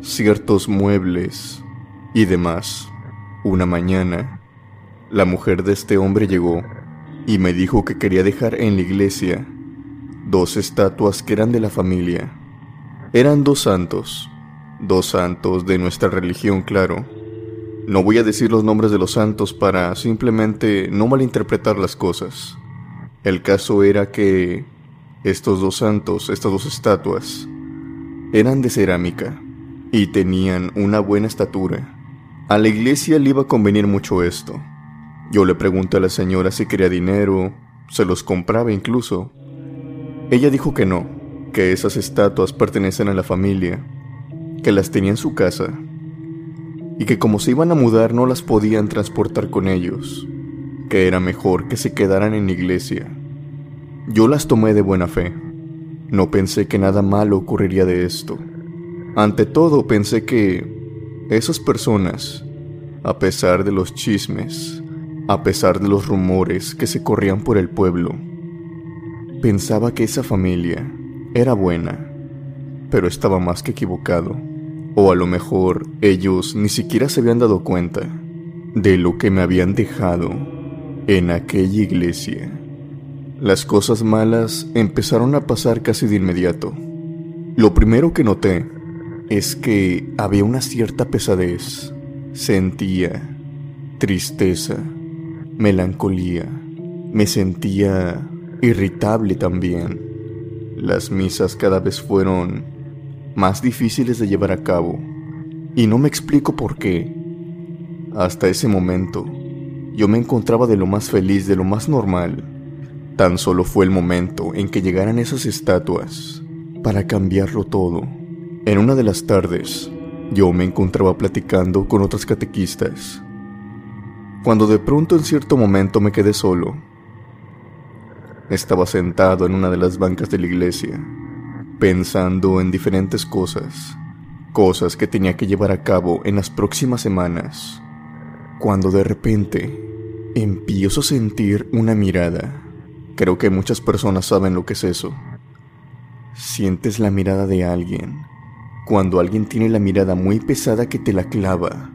ciertos muebles y demás. Una mañana, la mujer de este hombre llegó y me dijo que quería dejar en la iglesia dos estatuas que eran de la familia. Eran dos santos, dos santos de nuestra religión, claro. No voy a decir los nombres de los santos para simplemente no malinterpretar las cosas. El caso era que estos dos santos, estas dos estatuas, eran de cerámica y tenían una buena estatura. A la iglesia le iba a convenir mucho esto. Yo le pregunté a la señora si quería dinero, se los compraba incluso. Ella dijo que no, que esas estatuas pertenecen a la familia, que las tenía en su casa y que como se iban a mudar no las podían transportar con ellos que era mejor que se quedaran en la iglesia. Yo las tomé de buena fe. No pensé que nada malo ocurriría de esto. Ante todo pensé que esas personas, a pesar de los chismes, a pesar de los rumores que se corrían por el pueblo, pensaba que esa familia era buena, pero estaba más que equivocado. O a lo mejor ellos ni siquiera se habían dado cuenta de lo que me habían dejado en aquella iglesia, las cosas malas empezaron a pasar casi de inmediato. Lo primero que noté es que había una cierta pesadez. Sentía tristeza, melancolía. Me sentía irritable también. Las misas cada vez fueron más difíciles de llevar a cabo. Y no me explico por qué. Hasta ese momento yo me encontraba de lo más feliz, de lo más normal. Tan solo fue el momento en que llegaran esas estatuas para cambiarlo todo. En una de las tardes, yo me encontraba platicando con otras catequistas, cuando de pronto en cierto momento me quedé solo. Estaba sentado en una de las bancas de la iglesia, pensando en diferentes cosas, cosas que tenía que llevar a cabo en las próximas semanas cuando de repente empiezo a sentir una mirada. Creo que muchas personas saben lo que es eso. Sientes la mirada de alguien. Cuando alguien tiene la mirada muy pesada que te la clava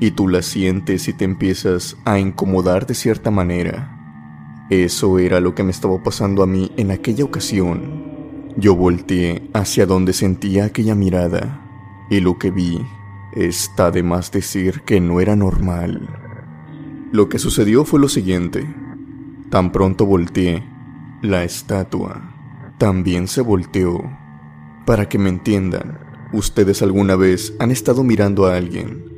y tú la sientes y te empiezas a incomodar de cierta manera. Eso era lo que me estaba pasando a mí en aquella ocasión. Yo volteé hacia donde sentía aquella mirada y lo que vi Está de más decir que no era normal. Lo que sucedió fue lo siguiente. Tan pronto volteé, la estatua también se volteó. Para que me entiendan, ustedes alguna vez han estado mirando a alguien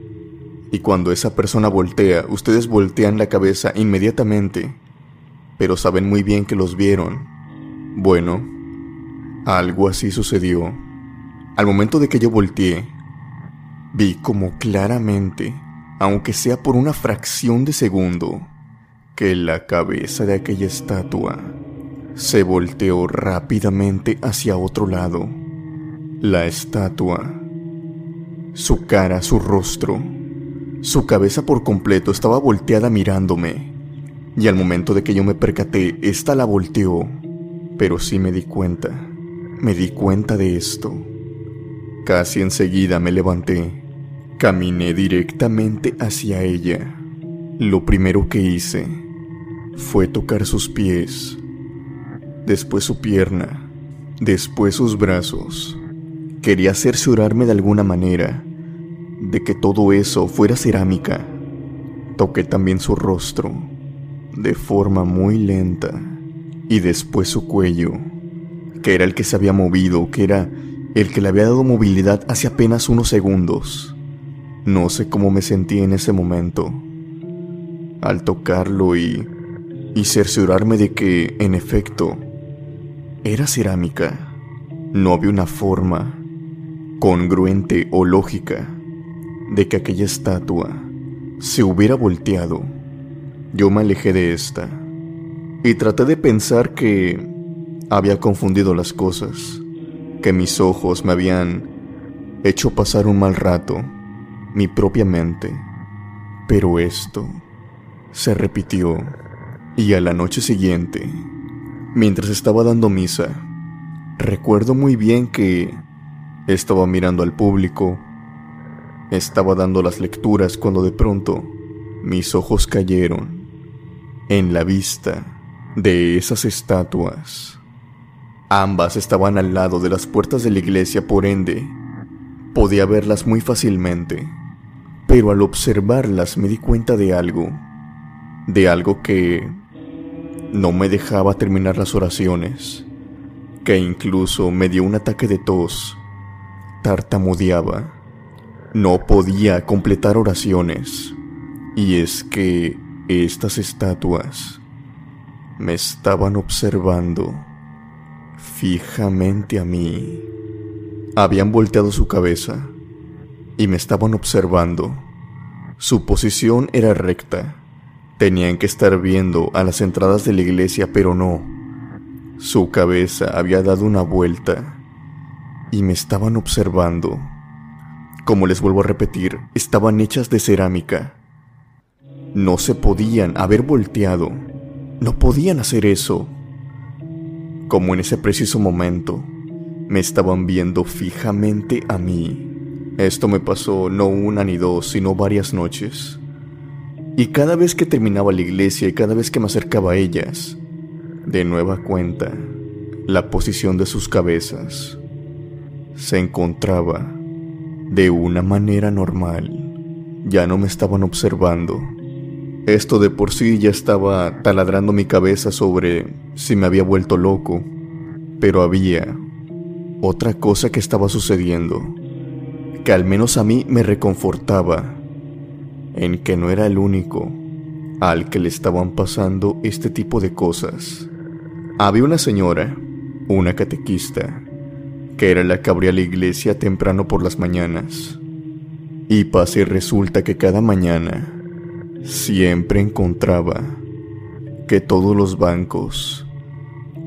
y cuando esa persona voltea, ustedes voltean la cabeza inmediatamente, pero saben muy bien que los vieron. Bueno, algo así sucedió. Al momento de que yo volteé, Vi como claramente, aunque sea por una fracción de segundo, que la cabeza de aquella estatua se volteó rápidamente hacia otro lado. La estatua, su cara, su rostro, su cabeza por completo estaba volteada mirándome. Y al momento de que yo me percaté, esta la volteó. Pero sí me di cuenta, me di cuenta de esto. Casi enseguida me levanté Caminé directamente hacia ella. Lo primero que hice fue tocar sus pies, después su pierna, después sus brazos. Quería cerciorarme de alguna manera de que todo eso fuera cerámica. Toqué también su rostro de forma muy lenta y después su cuello, que era el que se había movido, que era el que le había dado movilidad hace apenas unos segundos. No sé cómo me sentí en ese momento. Al tocarlo y, y cerciorarme de que, en efecto, era cerámica. No había una forma congruente o lógica de que aquella estatua se hubiera volteado. Yo me alejé de esta y traté de pensar que había confundido las cosas, que mis ojos me habían hecho pasar un mal rato, mi propia mente. Pero esto se repitió y a la noche siguiente, mientras estaba dando misa, recuerdo muy bien que estaba mirando al público. Estaba dando las lecturas cuando de pronto mis ojos cayeron en la vista de esas estatuas. Ambas estaban al lado de las puertas de la iglesia, por ende, podía verlas muy fácilmente. Pero al observarlas me di cuenta de algo, de algo que no me dejaba terminar las oraciones, que incluso me dio un ataque de tos tartamudeaba. No podía completar oraciones. Y es que estas estatuas me estaban observando fijamente a mí. Habían volteado su cabeza y me estaban observando. Su posición era recta. Tenían que estar viendo a las entradas de la iglesia, pero no. Su cabeza había dado una vuelta y me estaban observando. Como les vuelvo a repetir, estaban hechas de cerámica. No se podían haber volteado. No podían hacer eso. Como en ese preciso momento, me estaban viendo fijamente a mí. Esto me pasó no una ni dos, sino varias noches. Y cada vez que terminaba la iglesia y cada vez que me acercaba a ellas, de nueva cuenta, la posición de sus cabezas se encontraba de una manera normal. Ya no me estaban observando. Esto de por sí ya estaba taladrando mi cabeza sobre si me había vuelto loco, pero había otra cosa que estaba sucediendo, que al menos a mí me reconfortaba, en que no era el único al que le estaban pasando este tipo de cosas. Había una señora, una catequista, que era la que abría la iglesia temprano por las mañanas. Y pasa resulta que cada mañana siempre encontraba que todos los bancos,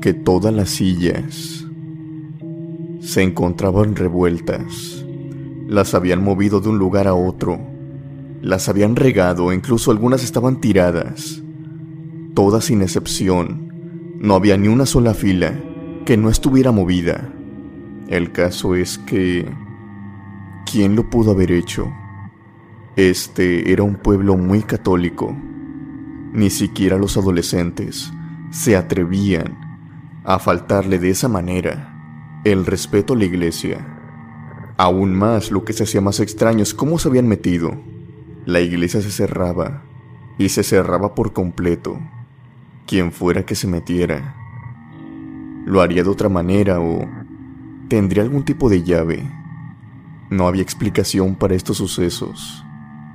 que todas las sillas se encontraban revueltas. Las habían movido de un lugar a otro, las habían regado, incluso algunas estaban tiradas. Todas sin excepción. No había ni una sola fila que no estuviera movida. El caso es que... ¿Quién lo pudo haber hecho? Este era un pueblo muy católico. Ni siquiera los adolescentes se atrevían a faltarle de esa manera el respeto a la iglesia. Aún más lo que se hacía más extraño es cómo se habían metido. La iglesia se cerraba y se cerraba por completo. Quien fuera que se metiera. Lo haría de otra manera o tendría algún tipo de llave. No había explicación para estos sucesos,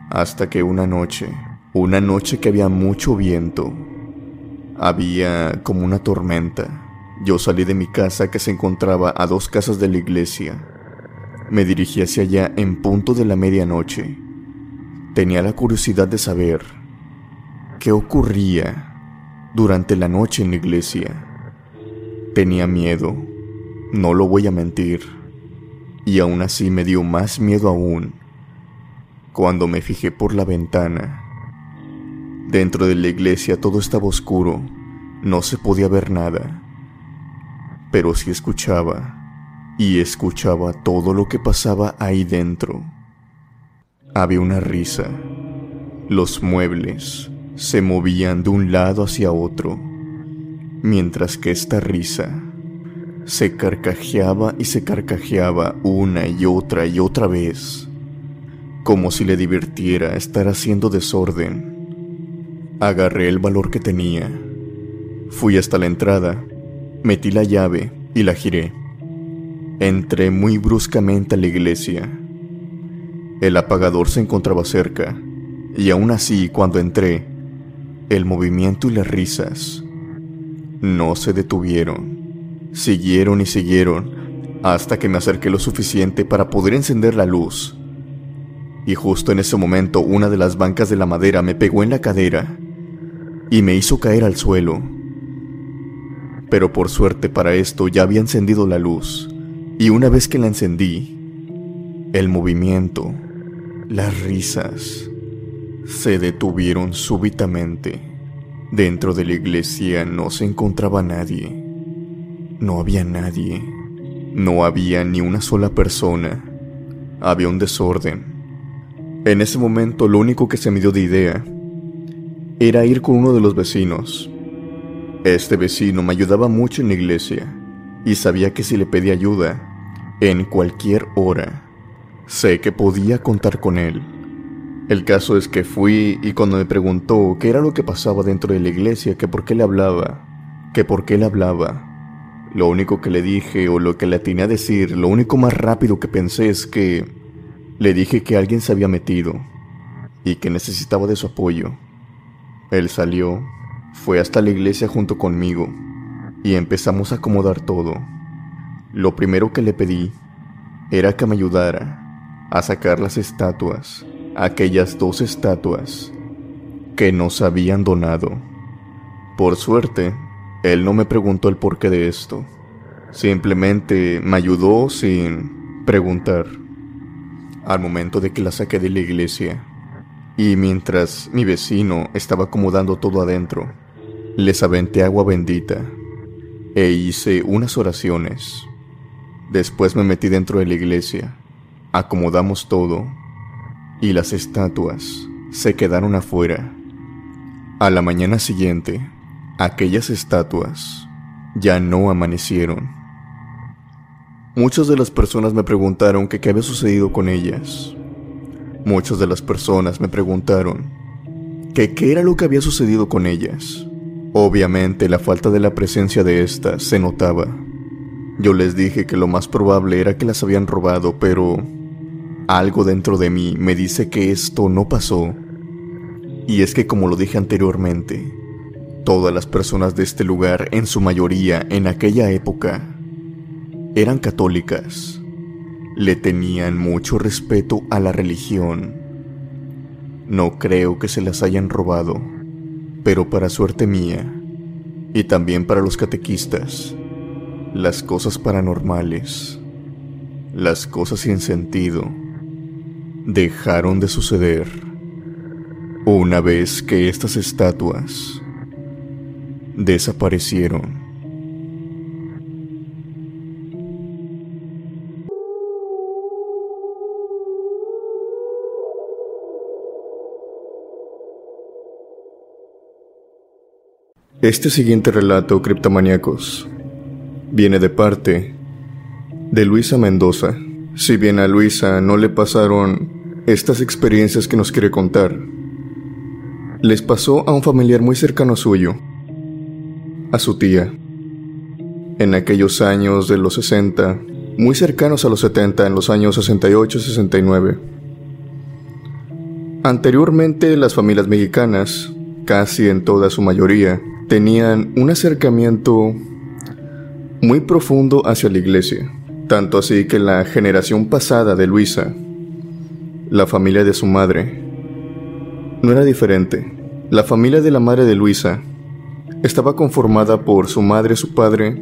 hasta que una noche, una noche que había mucho viento, había como una tormenta. Yo salí de mi casa que se encontraba a dos casas de la iglesia. Me dirigí hacia allá en punto de la medianoche. Tenía la curiosidad de saber qué ocurría durante la noche en la iglesia. Tenía miedo no lo voy a mentir. Y aún así me dio más miedo aún cuando me fijé por la ventana. Dentro de la iglesia todo estaba oscuro, no se podía ver nada. Pero sí escuchaba, y escuchaba todo lo que pasaba ahí dentro. Había una risa. Los muebles se movían de un lado hacia otro, mientras que esta risa se carcajeaba y se carcajeaba una y otra y otra vez, como si le divirtiera estar haciendo desorden. Agarré el valor que tenía. Fui hasta la entrada, metí la llave y la giré. Entré muy bruscamente a la iglesia. El apagador se encontraba cerca, y aún así cuando entré, el movimiento y las risas no se detuvieron. Siguieron y siguieron hasta que me acerqué lo suficiente para poder encender la luz. Y justo en ese momento una de las bancas de la madera me pegó en la cadera y me hizo caer al suelo. Pero por suerte para esto ya había encendido la luz y una vez que la encendí, el movimiento, las risas, se detuvieron súbitamente. Dentro de la iglesia no se encontraba nadie. No había nadie. No había ni una sola persona. Había un desorden. En ese momento lo único que se me dio de idea era ir con uno de los vecinos. Este vecino me ayudaba mucho en la iglesia y sabía que si le pedía ayuda, en cualquier hora, sé que podía contar con él. El caso es que fui y cuando me preguntó qué era lo que pasaba dentro de la iglesia, que por qué le hablaba, que por qué le hablaba, lo único que le dije o lo que le atiné a decir, lo único más rápido que pensé es que le dije que alguien se había metido y que necesitaba de su apoyo. Él salió, fue hasta la iglesia junto conmigo y empezamos a acomodar todo. Lo primero que le pedí era que me ayudara a sacar las estatuas, aquellas dos estatuas que nos habían donado. Por suerte, él no me preguntó el porqué de esto. Simplemente me ayudó sin preguntar. Al momento de que la saqué de la iglesia, y mientras mi vecino estaba acomodando todo adentro, les aventé agua bendita e hice unas oraciones. Después me metí dentro de la iglesia, acomodamos todo y las estatuas se quedaron afuera. A la mañana siguiente, Aquellas estatuas ya no amanecieron. Muchas de las personas me preguntaron qué había sucedido con ellas. Muchas de las personas me preguntaron qué era lo que había sucedido con ellas. Obviamente la falta de la presencia de estas se notaba. Yo les dije que lo más probable era que las habían robado, pero algo dentro de mí me dice que esto no pasó. Y es que como lo dije anteriormente, Todas las personas de este lugar, en su mayoría en aquella época, eran católicas. Le tenían mucho respeto a la religión. No creo que se las hayan robado, pero para suerte mía, y también para los catequistas, las cosas paranormales, las cosas sin sentido, dejaron de suceder una vez que estas estatuas desaparecieron. Este siguiente relato, criptomaníacos, viene de parte de Luisa Mendoza. Si bien a Luisa no le pasaron estas experiencias que nos quiere contar, les pasó a un familiar muy cercano suyo, a su tía. En aquellos años de los 60, muy cercanos a los 70, en los años 68 y 69. Anteriormente las familias mexicanas, casi en toda su mayoría, tenían un acercamiento muy profundo hacia la iglesia, tanto así que la generación pasada de Luisa, la familia de su madre, no era diferente. La familia de la madre de Luisa estaba conformada por su madre, su padre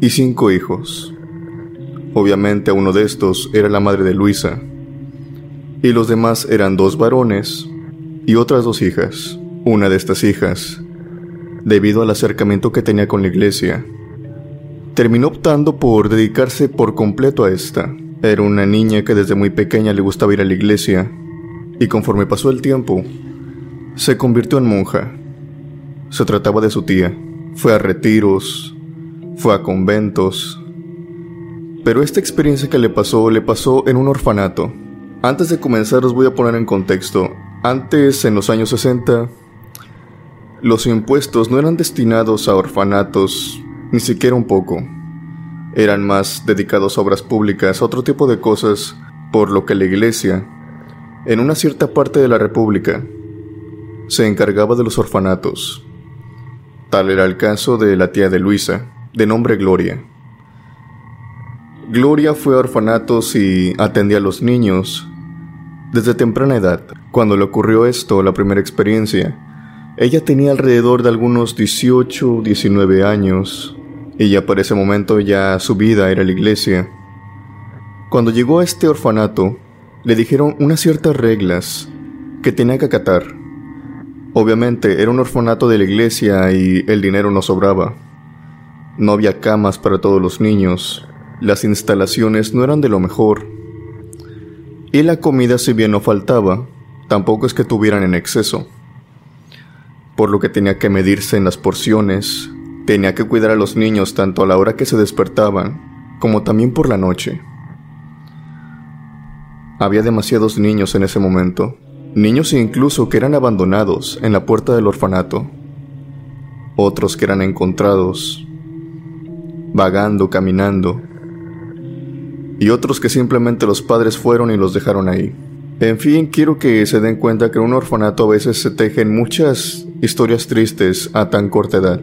y cinco hijos. Obviamente uno de estos era la madre de Luisa, y los demás eran dos varones y otras dos hijas. Una de estas hijas, debido al acercamiento que tenía con la iglesia, terminó optando por dedicarse por completo a esta. Era una niña que desde muy pequeña le gustaba ir a la iglesia, y conforme pasó el tiempo, se convirtió en monja. Se trataba de su tía. Fue a retiros, fue a conventos, pero esta experiencia que le pasó le pasó en un orfanato. Antes de comenzar os voy a poner en contexto. Antes, en los años 60, los impuestos no eran destinados a orfanatos, ni siquiera un poco. Eran más dedicados a obras públicas, a otro tipo de cosas, por lo que la iglesia, en una cierta parte de la República, se encargaba de los orfanatos. Tal era el caso de la tía de Luisa, de nombre Gloria. Gloria fue a orfanatos y atendía a los niños desde temprana edad. Cuando le ocurrió esto, la primera experiencia, ella tenía alrededor de algunos 18, 19 años, y ya para ese momento ya su vida era la iglesia. Cuando llegó a este orfanato, le dijeron unas ciertas reglas que tenía que acatar. Obviamente era un orfanato de la iglesia y el dinero no sobraba. No había camas para todos los niños, las instalaciones no eran de lo mejor. Y la comida si bien no faltaba, tampoco es que tuvieran en exceso por lo que tenía que medirse en las porciones, tenía que cuidar a los niños tanto a la hora que se despertaban como también por la noche. Había demasiados niños en ese momento, niños incluso que eran abandonados en la puerta del orfanato, otros que eran encontrados, vagando, caminando, y otros que simplemente los padres fueron y los dejaron ahí. En fin, quiero que se den cuenta que en un orfanato a veces se tejen muchas historias tristes a tan corta edad.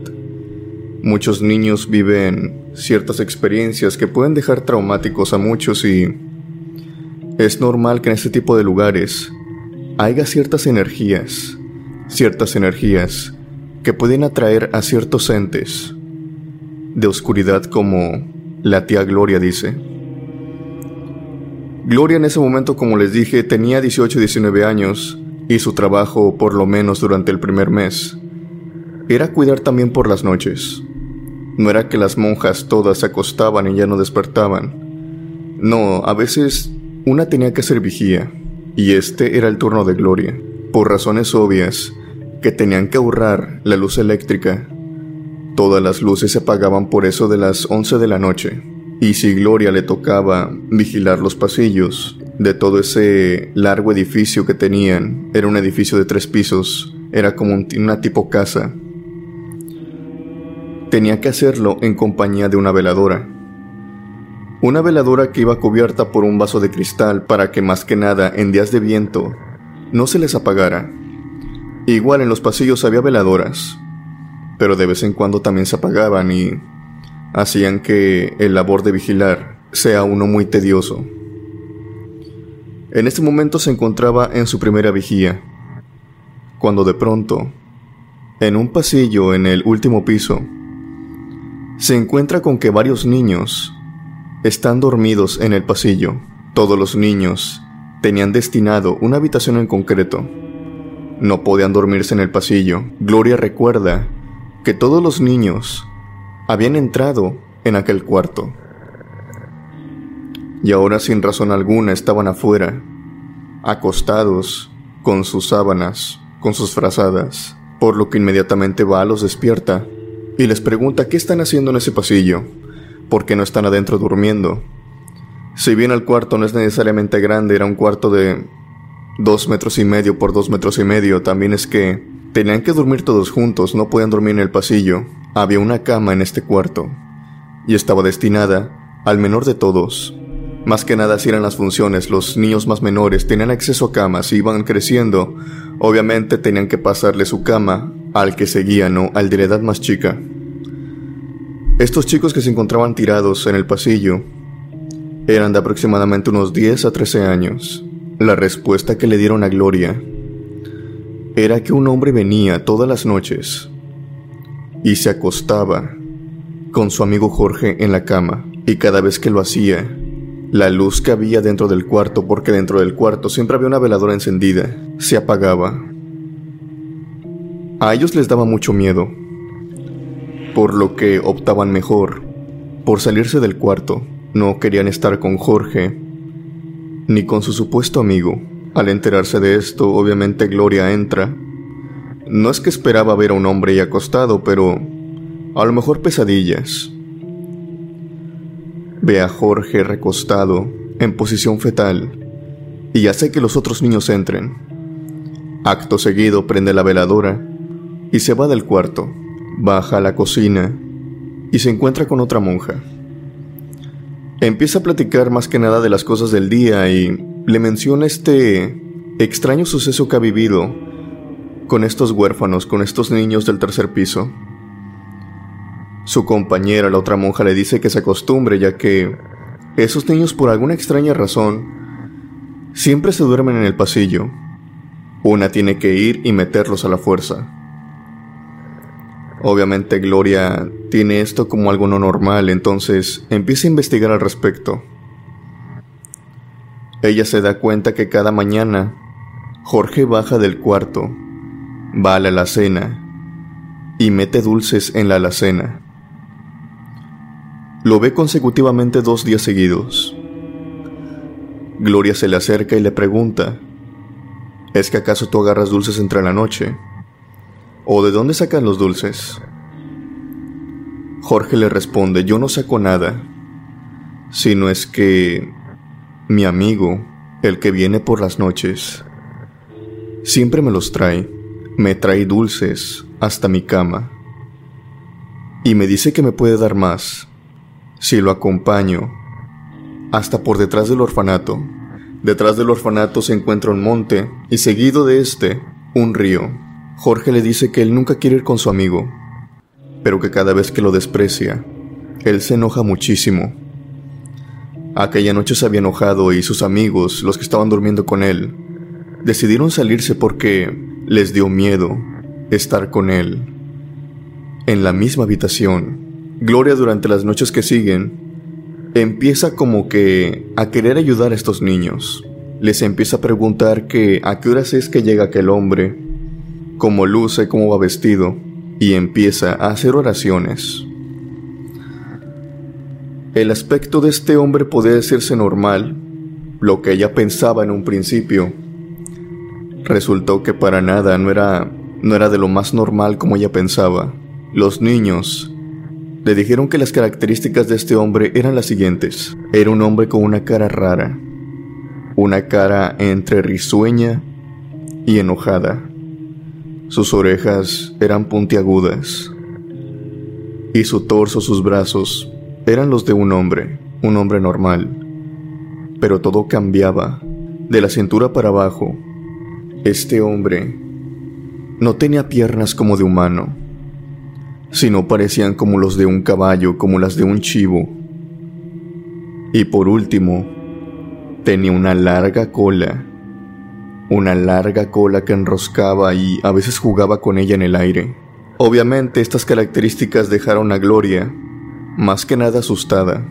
Muchos niños viven ciertas experiencias que pueden dejar traumáticos a muchos y es normal que en este tipo de lugares haya ciertas energías, ciertas energías que pueden atraer a ciertos entes de oscuridad como la tía Gloria dice. Gloria en ese momento, como les dije, tenía 18 19 años y su trabajo, por lo menos durante el primer mes, era cuidar también por las noches. No era que las monjas todas se acostaban y ya no despertaban. No, a veces una tenía que ser vigía, y este era el turno de Gloria, por razones obvias, que tenían que ahorrar la luz eléctrica. Todas las luces se apagaban por eso de las 11 de la noche y si Gloria le tocaba vigilar los pasillos de todo ese largo edificio que tenían, era un edificio de tres pisos, era como una tipo casa, tenía que hacerlo en compañía de una veladora. Una veladora que iba cubierta por un vaso de cristal para que más que nada en días de viento no se les apagara. Igual en los pasillos había veladoras, pero de vez en cuando también se apagaban y hacían que el labor de vigilar sea uno muy tedioso. En este momento se encontraba en su primera vigía, cuando de pronto, en un pasillo en el último piso, se encuentra con que varios niños están dormidos en el pasillo. Todos los niños tenían destinado una habitación en concreto. No podían dormirse en el pasillo. Gloria recuerda que todos los niños habían entrado en aquel cuarto. Y ahora sin razón alguna estaban afuera, acostados, con sus sábanas, con sus frazadas, por lo que inmediatamente va, los despierta y les pregunta qué están haciendo en ese pasillo, por qué no están adentro durmiendo. Si bien el cuarto no es necesariamente grande, era un cuarto de dos metros y medio por dos metros y medio, también es que tenían que dormir todos juntos, no podían dormir en el pasillo, había una cama en este cuarto, y estaba destinada al menor de todos. Más que nada si eran las funciones, los niños más menores tenían acceso a camas y iban creciendo, obviamente tenían que pasarle su cama al que seguía, no al de la edad más chica. Estos chicos que se encontraban tirados en el pasillo eran de aproximadamente unos 10 a 13 años. La respuesta que le dieron a Gloria era que un hombre venía todas las noches y se acostaba con su amigo Jorge en la cama y cada vez que lo hacía, la luz que había dentro del cuarto, porque dentro del cuarto siempre había una veladora encendida, se apagaba. A ellos les daba mucho miedo, por lo que optaban mejor por salirse del cuarto. No querían estar con Jorge ni con su supuesto amigo. Al enterarse de esto, obviamente Gloria entra no es que esperaba ver a un hombre ahí acostado, pero a lo mejor pesadillas. ve a Jorge recostado en posición fetal y hace que los otros niños entren. Acto seguido prende la veladora y se va del cuarto, baja a la cocina y se encuentra con otra monja. Empieza a platicar más que nada de las cosas del día y le menciona este extraño suceso que ha vivido con estos huérfanos, con estos niños del tercer piso. Su compañera, la otra monja, le dice que se acostumbre ya que esos niños por alguna extraña razón siempre se duermen en el pasillo. Una tiene que ir y meterlos a la fuerza. Obviamente Gloria tiene esto como algo no normal, entonces empieza a investigar al respecto. Ella se da cuenta que cada mañana Jorge baja del cuarto, va a la alacena y mete dulces en la alacena. Lo ve consecutivamente dos días seguidos. Gloria se le acerca y le pregunta, ¿es que acaso tú agarras dulces entre la noche? ¿O de dónde sacan los dulces? Jorge le responde, yo no saco nada, sino es que mi amigo, el que viene por las noches, siempre me los trae, me trae dulces hasta mi cama, y me dice que me puede dar más si lo acompaño hasta por detrás del orfanato. Detrás del orfanato se encuentra un monte y seguido de este, un río. Jorge le dice que él nunca quiere ir con su amigo, pero que cada vez que lo desprecia, él se enoja muchísimo Aquella noche se había enojado y sus amigos, los que estaban durmiendo con él, decidieron salirse porque les dio miedo estar con él. En la misma habitación, Gloria durante las noches que siguen empieza como que a querer ayudar a estos niños. Les empieza a preguntar que a qué horas es que llega aquel hombre, cómo luce, cómo va vestido, y empieza a hacer oraciones. El aspecto de este hombre podía decirse normal, lo que ella pensaba en un principio. Resultó que para nada no era, no era de lo más normal como ella pensaba. Los niños le dijeron que las características de este hombre eran las siguientes. Era un hombre con una cara rara, una cara entre risueña y enojada. Sus orejas eran puntiagudas y su torso, sus brazos, eran los de un hombre, un hombre normal. Pero todo cambiaba. De la cintura para abajo, este hombre no tenía piernas como de humano, sino parecían como los de un caballo, como las de un chivo. Y por último, tenía una larga cola, una larga cola que enroscaba y a veces jugaba con ella en el aire. Obviamente estas características dejaron a Gloria más que nada asustada.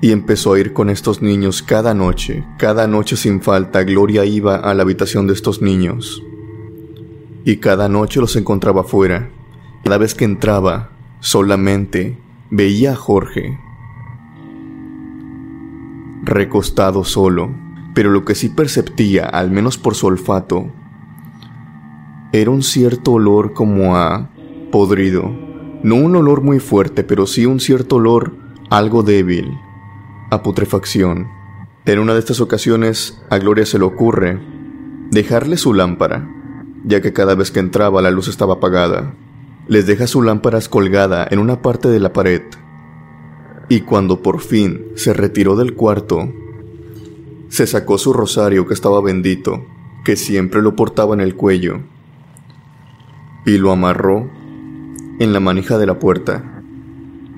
Y empezó a ir con estos niños cada noche, cada noche sin falta, Gloria iba a la habitación de estos niños. Y cada noche los encontraba fuera. Cada vez que entraba, solamente veía a Jorge. Recostado solo, pero lo que sí perceptía, al menos por su olfato, era un cierto olor como a podrido no un olor muy fuerte, pero sí un cierto olor algo débil, a putrefacción. En una de estas ocasiones, a Gloria se le ocurre dejarle su lámpara, ya que cada vez que entraba la luz estaba apagada. Les deja su lámpara colgada en una parte de la pared. Y cuando por fin se retiró del cuarto, se sacó su rosario que estaba bendito, que siempre lo portaba en el cuello, y lo amarró en la manija de la puerta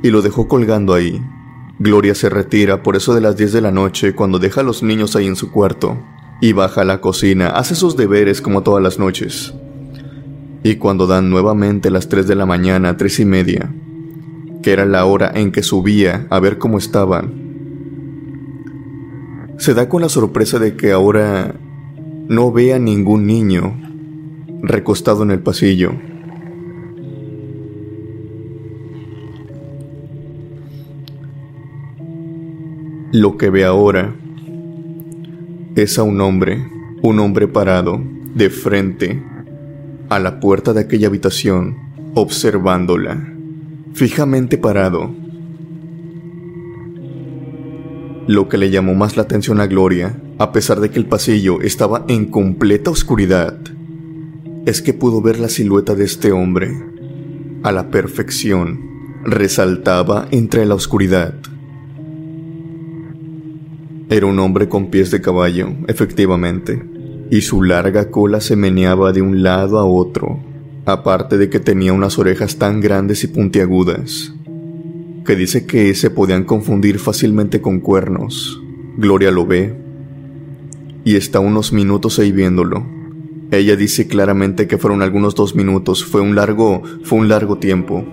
y lo dejó colgando ahí. Gloria se retira por eso de las 10 de la noche cuando deja a los niños ahí en su cuarto y baja a la cocina, hace sus deberes como todas las noches. Y cuando dan nuevamente las 3 de la mañana, tres y media, que era la hora en que subía a ver cómo estaban, se da con la sorpresa de que ahora no ve a ningún niño recostado en el pasillo. Lo que ve ahora es a un hombre, un hombre parado, de frente, a la puerta de aquella habitación, observándola, fijamente parado, Lo que le llamó más la atención a Gloria, a pesar de que el pasillo estaba en completa oscuridad, es que pudo ver la silueta de este hombre. A la perfección, resaltaba entre la oscuridad. Era un hombre con pies de caballo, efectivamente, y su larga cola se meneaba de un lado a otro, aparte de que tenía unas orejas tan grandes y puntiagudas, que dice que se podían confundir fácilmente con cuernos. Gloria lo ve y está unos minutos ahí viéndolo. Ella dice claramente que fueron algunos dos minutos, fue un largo, fue un largo tiempo.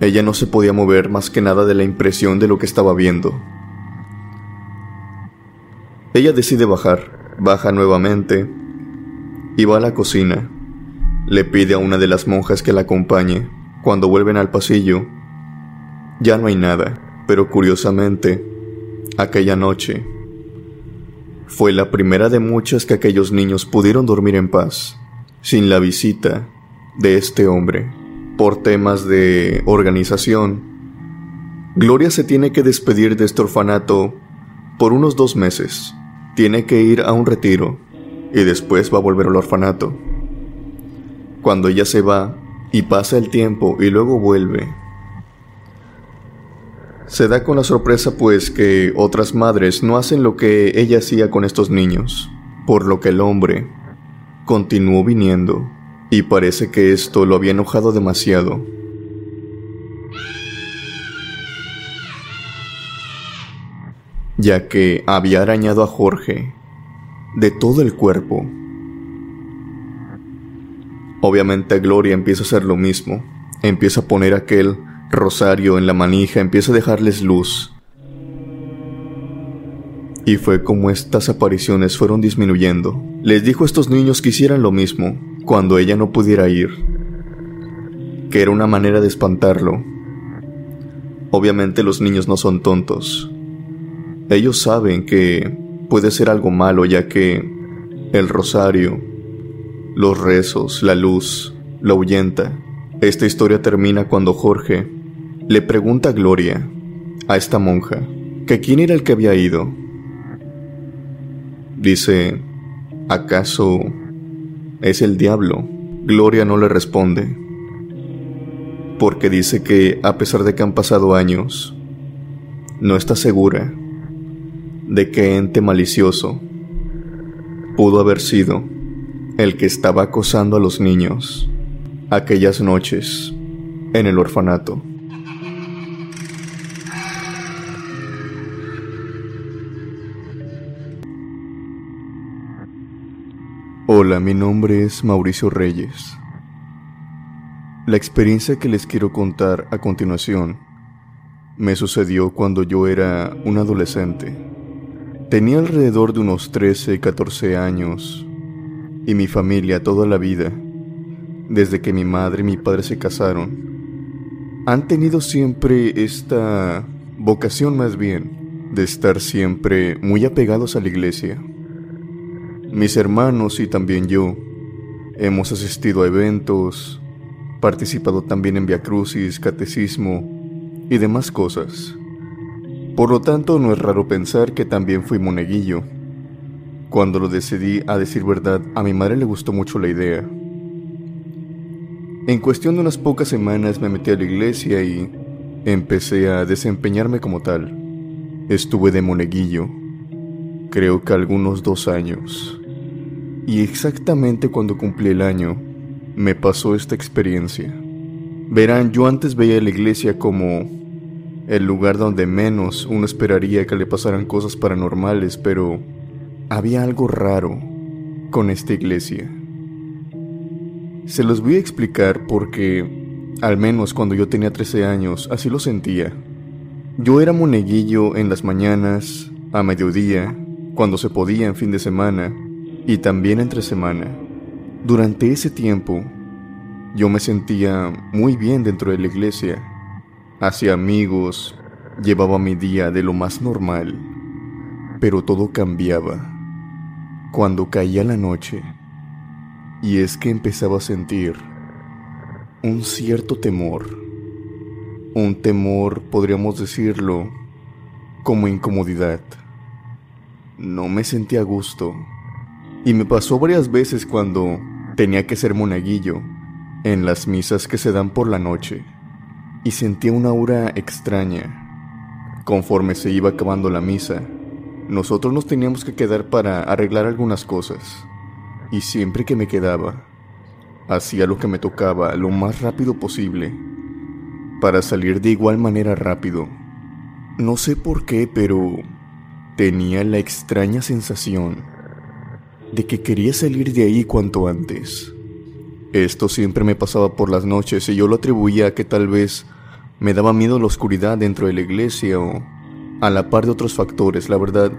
Ella no se podía mover más que nada de la impresión de lo que estaba viendo. Ella decide bajar, baja nuevamente y va a la cocina. Le pide a una de las monjas que la acompañe. Cuando vuelven al pasillo, ya no hay nada, pero curiosamente, aquella noche fue la primera de muchas que aquellos niños pudieron dormir en paz, sin la visita de este hombre. Por temas de organización, Gloria se tiene que despedir de este orfanato por unos dos meses tiene que ir a un retiro y después va a volver al orfanato. Cuando ella se va y pasa el tiempo y luego vuelve, se da con la sorpresa pues que otras madres no hacen lo que ella hacía con estos niños, por lo que el hombre continuó viniendo y parece que esto lo había enojado demasiado ya que había arañado a Jorge de todo el cuerpo. Obviamente Gloria empieza a hacer lo mismo, empieza a poner aquel rosario en la manija, empieza a dejarles luz. Y fue como estas apariciones fueron disminuyendo. Les dijo a estos niños que hicieran lo mismo cuando ella no pudiera ir, que era una manera de espantarlo. Obviamente los niños no son tontos, ellos saben que puede ser algo malo ya que el rosario, los rezos, la luz, lo ahuyenta. Esta historia termina cuando Jorge le pregunta Gloria, a esta monja, que quién era el que había ido. Dice, ¿acaso es el diablo? Gloria no le responde, porque dice que a pesar de que han pasado años, no está segura de qué ente malicioso pudo haber sido el que estaba acosando a los niños aquellas noches en el orfanato. Hola, mi nombre es Mauricio Reyes. La experiencia que les quiero contar a continuación me sucedió cuando yo era un adolescente. Tenía alrededor de unos 13, 14 años y mi familia toda la vida, desde que mi madre y mi padre se casaron, han tenido siempre esta vocación más bien de estar siempre muy apegados a la iglesia. Mis hermanos y también yo hemos asistido a eventos, participado también en viacrucis, catecismo y demás cosas. Por lo tanto, no es raro pensar que también fui moneguillo. Cuando lo decidí, a decir verdad, a mi madre le gustó mucho la idea. En cuestión de unas pocas semanas me metí a la iglesia y empecé a desempeñarme como tal. Estuve de moneguillo, creo que algunos dos años. Y exactamente cuando cumplí el año, me pasó esta experiencia. Verán, yo antes veía la iglesia como el lugar donde menos uno esperaría que le pasaran cosas paranormales, pero había algo raro con esta iglesia. Se los voy a explicar porque, al menos cuando yo tenía 13 años, así lo sentía. Yo era moneguillo en las mañanas, a mediodía, cuando se podía en fin de semana y también entre semana. Durante ese tiempo, yo me sentía muy bien dentro de la iglesia Hacía amigos, llevaba mi día de lo más normal, pero todo cambiaba cuando caía la noche y es que empezaba a sentir un cierto temor, un temor, podríamos decirlo, como incomodidad. No me sentía a gusto. Y me pasó varias veces cuando tenía que ser monaguillo en las misas que se dan por la noche. Y sentía una aura extraña. Conforme se iba acabando la misa, nosotros nos teníamos que quedar para arreglar algunas cosas. Y siempre que me quedaba, hacía lo que me tocaba lo más rápido posible para salir de igual manera rápido. No sé por qué, pero tenía la extraña sensación de que quería salir de ahí cuanto antes. Esto siempre me pasaba por las noches y yo lo atribuía a que tal vez me daba miedo la oscuridad dentro de la iglesia o a la par de otros factores. La verdad,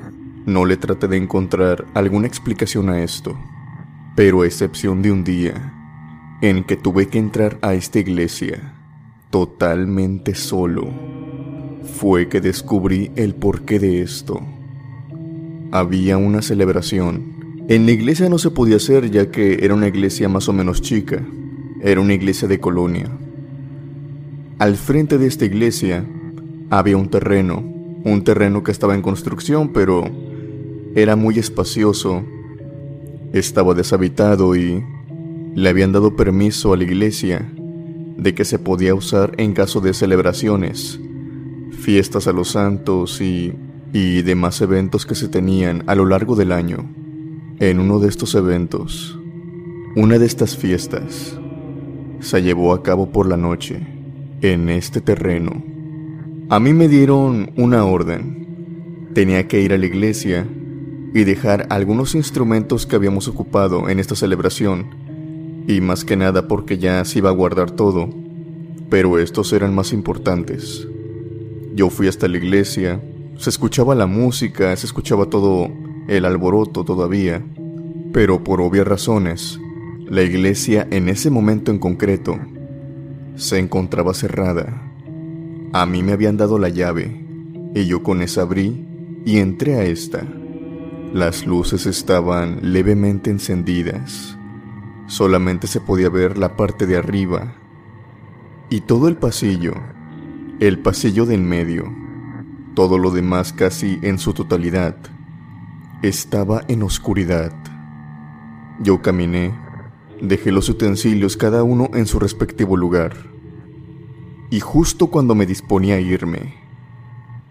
no le traté de encontrar alguna explicación a esto. Pero a excepción de un día en que tuve que entrar a esta iglesia totalmente solo, fue que descubrí el porqué de esto. Había una celebración. En la iglesia no se podía hacer ya que era una iglesia más o menos chica. Era una iglesia de colonia. Al frente de esta iglesia había un terreno, un terreno que estaba en construcción pero era muy espacioso. Estaba deshabitado y le habían dado permiso a la iglesia de que se podía usar en caso de celebraciones, fiestas a los santos y, y demás eventos que se tenían a lo largo del año. En uno de estos eventos, una de estas fiestas se llevó a cabo por la noche en este terreno. A mí me dieron una orden. Tenía que ir a la iglesia y dejar algunos instrumentos que habíamos ocupado en esta celebración y más que nada porque ya se iba a guardar todo, pero estos eran más importantes. Yo fui hasta la iglesia, se escuchaba la música, se escuchaba todo el alboroto todavía, pero por obvias razones, la iglesia en ese momento en concreto se encontraba cerrada. A mí me habían dado la llave y yo con esa abrí y entré a esta. Las luces estaban levemente encendidas Solamente se podía ver la parte de arriba y todo el pasillo, el pasillo del medio, todo lo demás casi en su totalidad, estaba en oscuridad. Yo caminé, dejé los utensilios cada uno en su respectivo lugar, y justo cuando me disponía a irme,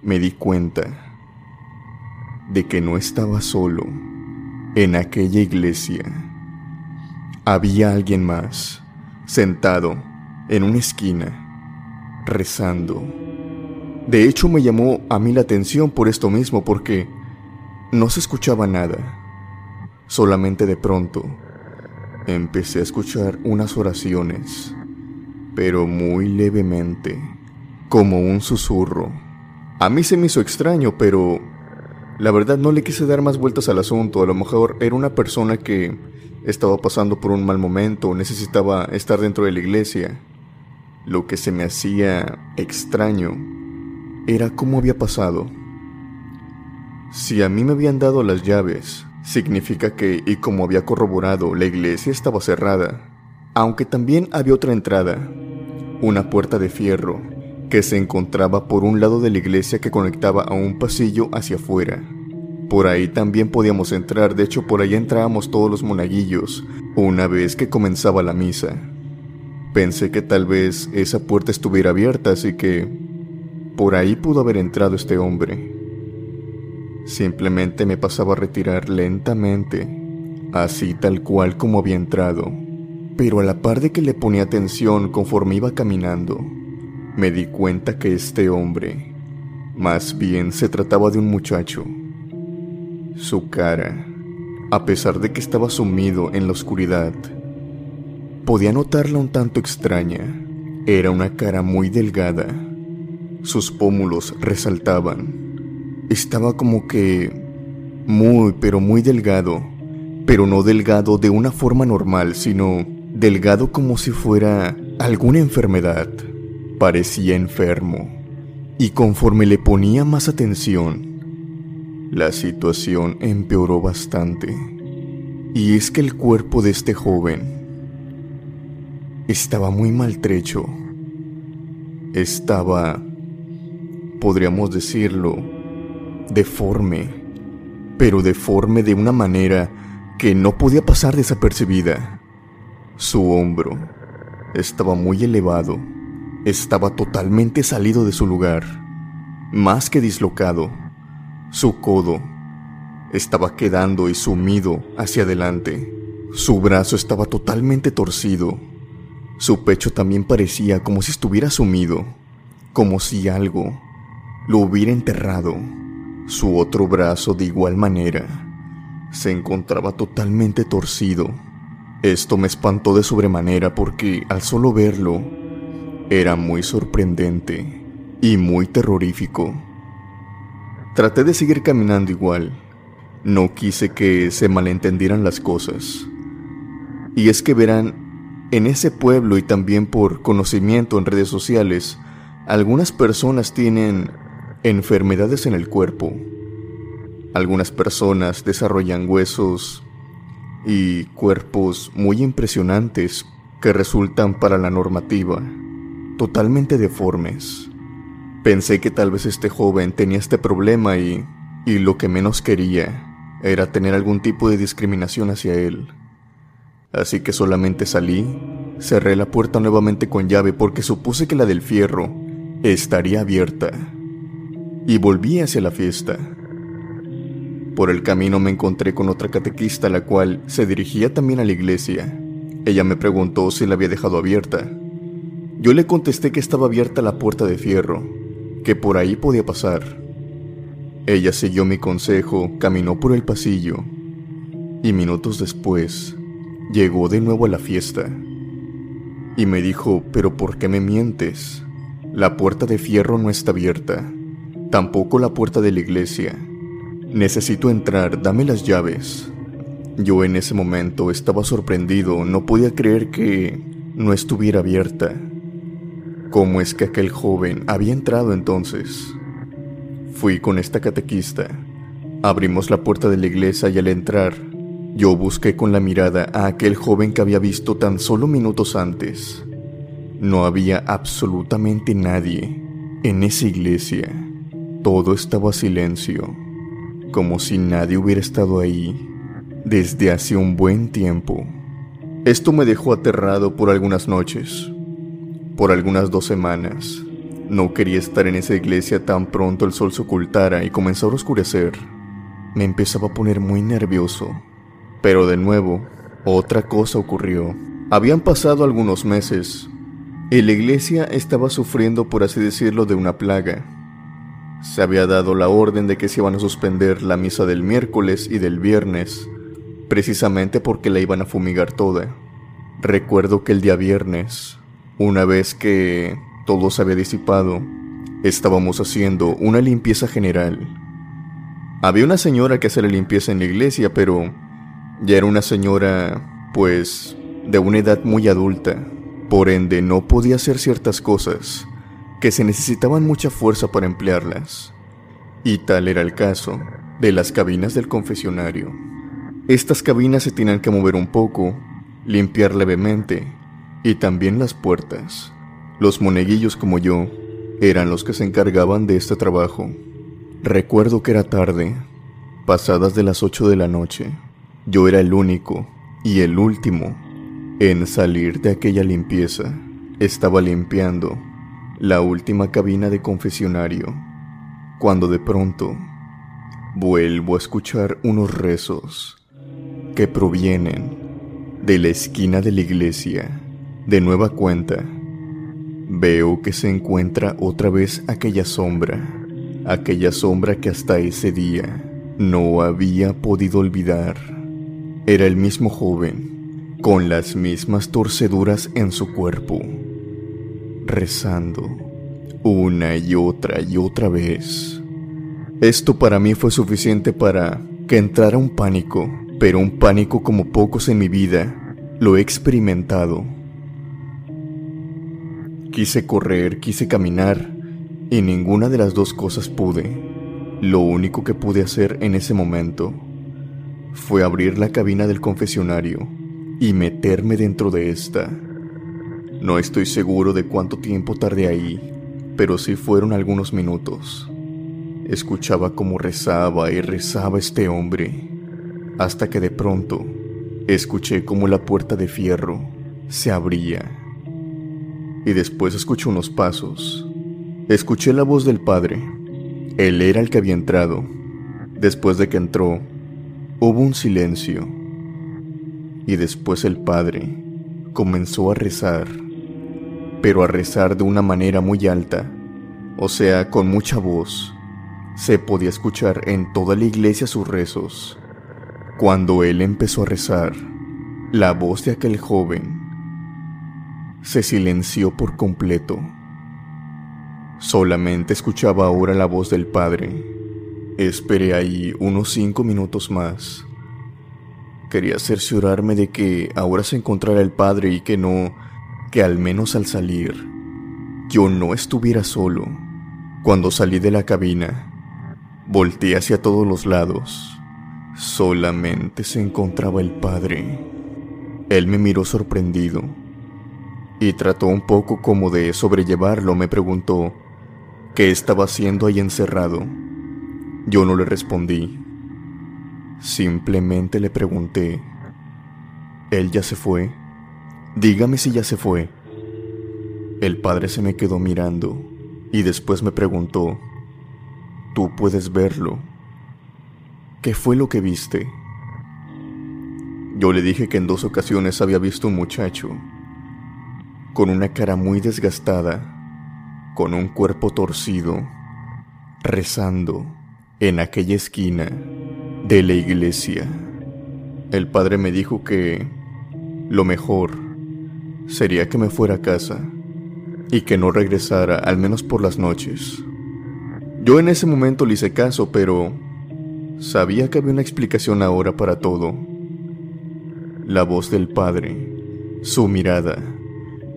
me di cuenta de que no estaba solo en aquella iglesia. Había alguien más, sentado en una esquina, rezando. De hecho, me llamó a mí la atención por esto mismo, porque no se escuchaba nada. Solamente de pronto empecé a escuchar unas oraciones, pero muy levemente, como un susurro. A mí se me hizo extraño, pero la verdad no le quise dar más vueltas al asunto. A lo mejor era una persona que estaba pasando por un mal momento, necesitaba estar dentro de la iglesia. Lo que se me hacía extraño era cómo había pasado. Si a mí me habían dado las llaves, significa que, y como había corroborado, la iglesia estaba cerrada, aunque también había otra entrada, una puerta de fierro, que se encontraba por un lado de la iglesia que conectaba a un pasillo hacia afuera. Por ahí también podíamos entrar, de hecho por ahí entrábamos todos los monaguillos, una vez que comenzaba la misa. Pensé que tal vez esa puerta estuviera abierta, así que por ahí pudo haber entrado este hombre. Simplemente me pasaba a retirar lentamente, así tal cual como había entrado. Pero a la par de que le ponía atención conforme iba caminando, me di cuenta que este hombre, más bien se trataba de un muchacho, su cara, a pesar de que estaba sumido en la oscuridad, podía notarla un tanto extraña. Era una cara muy delgada. Sus pómulos resaltaban. Estaba como que muy, pero muy delgado, pero no delgado de una forma normal, sino delgado como si fuera alguna enfermedad. Parecía enfermo. Y conforme le ponía más atención, la situación empeoró bastante. Y es que el cuerpo de este joven estaba muy maltrecho. Estaba, podríamos decirlo, deforme, pero deforme de una manera que no podía pasar desapercibida. Su hombro estaba muy elevado, estaba totalmente salido de su lugar, más que dislocado. Su codo estaba quedando y sumido hacia adelante. Su brazo estaba totalmente torcido. Su pecho también parecía como si estuviera sumido, como si algo lo hubiera enterrado. Su otro brazo de igual manera se encontraba totalmente torcido. Esto me espantó de sobremanera porque al solo verlo era muy sorprendente y muy terrorífico. Traté de seguir caminando igual. No quise que se malentendieran las cosas. Y es que verán, en ese pueblo y también por conocimiento en redes sociales, algunas personas tienen enfermedades en el cuerpo. Algunas personas desarrollan huesos y cuerpos muy impresionantes que resultan para la normativa totalmente deformes. Pensé que tal vez este joven tenía este problema y, y lo que menos quería era tener algún tipo de discriminación hacia él. Así que solamente salí, cerré la puerta nuevamente con llave porque supuse que la del fierro estaría abierta. Y volví hacia la fiesta. Por el camino me encontré con otra catequista la cual se dirigía también a la iglesia. Ella me preguntó si la había dejado abierta. Yo le contesté que estaba abierta la puerta de fierro, que por ahí podía pasar. Ella siguió mi consejo, caminó por el pasillo y minutos después llegó de nuevo a la fiesta y me dijo, pero ¿por qué me mientes? La puerta de fierro no está abierta, tampoco la puerta de la iglesia. Necesito entrar, dame las llaves. Yo en ese momento estaba sorprendido, no podía creer que no estuviera abierta. ¿Cómo es que aquel joven había entrado entonces? Fui con esta catequista. Abrimos la puerta de la iglesia y al entrar yo busqué con la mirada a aquel joven que había visto tan solo minutos antes. No había absolutamente nadie en esa iglesia. Todo estaba silencio, como si nadie hubiera estado ahí desde hace un buen tiempo. Esto me dejó aterrado por algunas noches, por algunas dos semanas. No quería estar en esa iglesia tan pronto el sol se ocultara y comenzara a oscurecer. Me empezaba a poner muy nervioso pero de nuevo, otra cosa ocurrió. Habían pasado algunos meses y la iglesia estaba sufriendo, por así decirlo, de una plaga. Se había dado la orden de que se iban a suspender la misa del miércoles y del viernes, precisamente porque la iban a fumigar toda. Recuerdo que el día viernes, una vez que todo se había disipado, estábamos haciendo una limpieza general. Había una señora que hacía la limpieza en la iglesia, pero ya era una señora, pues, de una edad muy adulta, por ende no podía hacer ciertas cosas que se necesitaban mucha fuerza para emplearlas. Y tal era el caso de las cabinas del confesionario. Estas cabinas se tenían que mover un poco, limpiar levemente y también las puertas. Los moneguillos como yo eran los que se encargaban de este trabajo. Recuerdo que era tarde, pasadas de las 8 de la noche. Yo era el único y el último en salir de aquella limpieza. Estaba limpiando la última cabina de confesionario cuando de pronto vuelvo a escuchar unos rezos que provienen de la esquina de la iglesia. De nueva cuenta, veo que se encuentra otra vez aquella sombra, aquella sombra que hasta ese día no había podido olvidar. Era el mismo joven, con las mismas torceduras en su cuerpo, rezando una y otra y otra vez. Esto para mí fue suficiente para que entrara un pánico, pero un pánico como pocos en mi vida lo he experimentado. Quise correr, quise caminar, y ninguna de las dos cosas pude. Lo único que pude hacer en ese momento fue abrir la cabina del confesionario y meterme dentro de esta. No estoy seguro de cuánto tiempo tardé ahí, pero sí fueron algunos minutos. Escuchaba cómo rezaba y rezaba este hombre, hasta que de pronto escuché como la puerta de fierro se abría. Y después escuché unos pasos. Escuché la voz del padre. Él era el que había entrado. Después de que entró, hubo un silencio. Y después el padre comenzó a rezar, pero a rezar de una manera muy alta, o sea, con mucha voz. Se podía escuchar en toda la iglesia sus rezos. Cuando él empezó a rezar, la voz de aquel joven se silenció por completo. Solamente escuchaba ahora la voz del padre. Esperé ahí unos cinco minutos más Quería cerciorarme de que ahora se encontrara el padre y que no, que al menos al salir, yo no estuviera solo. Cuando salí de la cabina, volteé hacia todos los lados. Solamente se encontraba el padre. Él me miró sorprendido y trató un poco como de sobrellevarlo. Me preguntó qué estaba haciendo ahí encerrado. Yo no le respondí. Simplemente le pregunté, ¿él ya se fue? Dígame si ya se fue. El padre se me quedó mirando y después me preguntó, ¿tú puedes verlo? ¿Qué fue lo que viste? Yo le dije que en dos ocasiones había visto un muchacho con una cara muy desgastada, con un cuerpo torcido, rezando en aquella esquina de la iglesia. El padre me dijo que lo mejor sería que me fuera a casa y que no regresara al menos por las noches. Yo en ese momento le hice caso, pero sabía que había una explicación ahora para todo. La voz del padre, su mirada,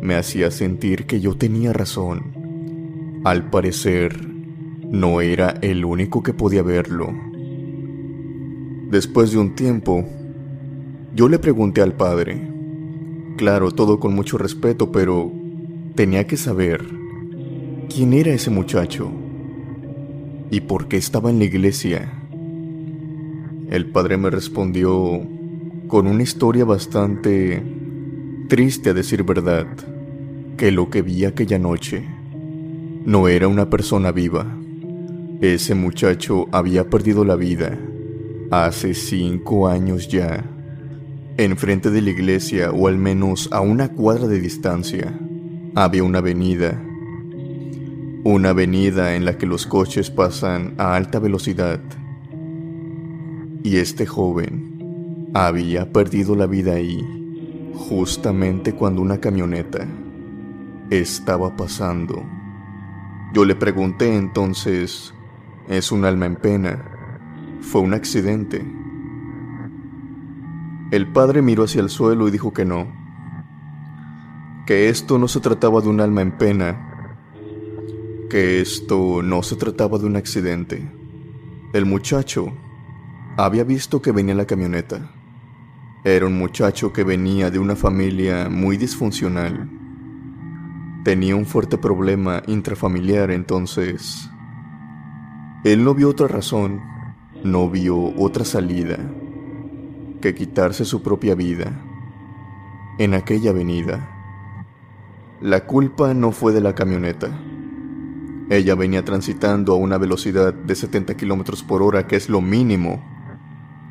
me hacía sentir que yo tenía razón. Al parecer, no era el único que podía verlo. Después de un tiempo, yo le pregunté al padre, claro, todo con mucho respeto, pero tenía que saber quién era ese muchacho y por qué estaba en la iglesia. El padre me respondió con una historia bastante triste a decir verdad, que lo que vi aquella noche no era una persona viva. Ese muchacho había perdido la vida Hace cinco años ya, enfrente de la iglesia o al menos a una cuadra de distancia, había una avenida. Una avenida en la que los coches pasan a alta velocidad. Y este joven había perdido la vida ahí, justamente cuando una camioneta estaba pasando. Yo le pregunté entonces, ¿es un alma en pena? Fue un accidente. El padre miró hacia el suelo y dijo que no, que esto no se trataba de un alma en pena, que esto no se trataba de un accidente. El muchacho había visto que venía la camioneta. Era un muchacho que venía de una familia muy disfuncional. Tenía un fuerte problema intrafamiliar entonces. Él no vio otra razón no vio otra salida que quitarse su propia vida en aquella avenida. La culpa no fue de la camioneta. Ella venía transitando a una velocidad de 70 kilómetros por hora, que es lo mínimo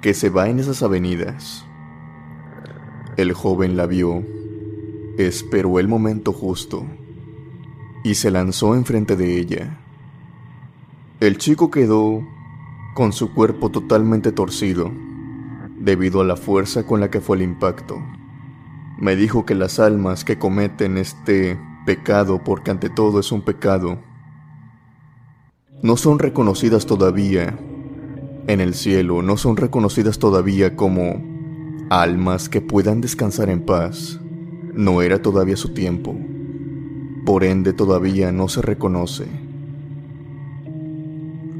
que se va en esas avenidas. El joven la vio, esperó el momento justo y se lanzó enfrente de ella. El chico quedó con su cuerpo totalmente torcido, debido a la fuerza con la que fue el impacto. Me dijo que las almas que cometen este pecado, porque ante todo es un pecado, no son reconocidas todavía en el cielo, no son reconocidas todavía como almas que puedan descansar en paz. No era todavía su tiempo. Por ende todavía no se reconoce.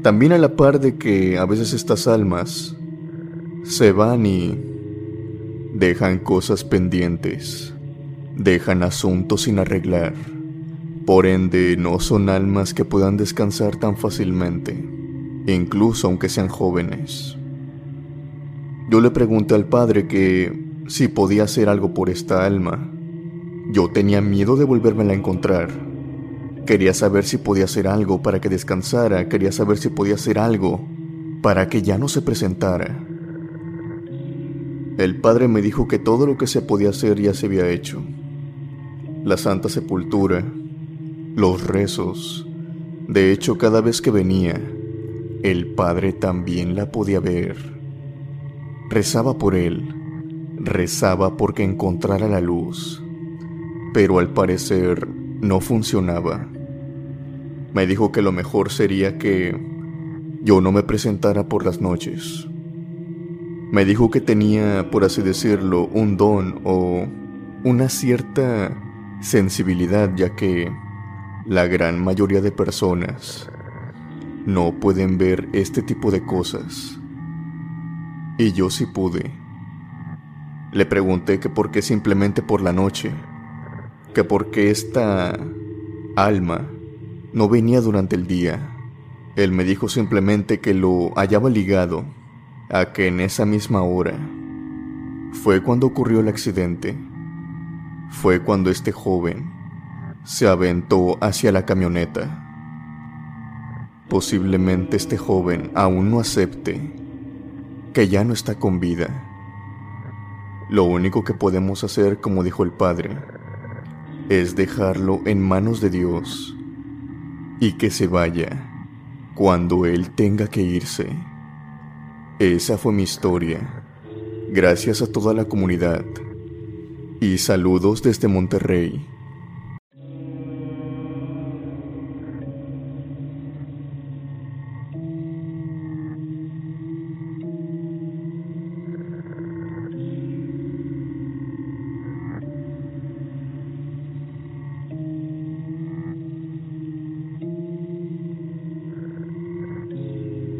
También a la par de que a veces estas almas se van y dejan cosas pendientes, dejan asuntos sin arreglar. Por ende, no son almas que puedan descansar tan fácilmente. incluso aunque sean jóvenes. Yo le pregunté al padre que si podía hacer algo por esta alma. Yo tenía miedo de volverme a encontrar. Quería saber si podía hacer algo para que descansara, quería saber si podía hacer algo para que ya no se presentara. El padre me dijo que todo lo que se podía hacer ya se había hecho. La Santa Sepultura, los rezos. De hecho, cada vez que venía, el padre también la podía ver. Rezaba por él, rezaba porque encontrara la luz, pero al parecer no funcionaba. Me dijo que lo mejor sería que yo no me presentara por las noches. Me dijo que tenía, por así decirlo, un don o una cierta sensibilidad, ya que la gran mayoría de personas no pueden ver este tipo de cosas. Y yo sí pude. Le pregunté que por qué simplemente por la noche, que por qué esta alma no venía durante el día. Él me dijo simplemente que lo hallaba ligado a que en esa misma hora fue cuando ocurrió el accidente. Fue cuando este joven se aventó hacia la camioneta. Posiblemente este joven aún no acepte que ya no está con vida. Lo único que podemos hacer, como dijo el padre, es dejarlo en manos de Dios y que se vaya cuando él tenga que irse. Esa fue mi historia. Gracias a toda la comunidad. Y saludos desde Monterrey.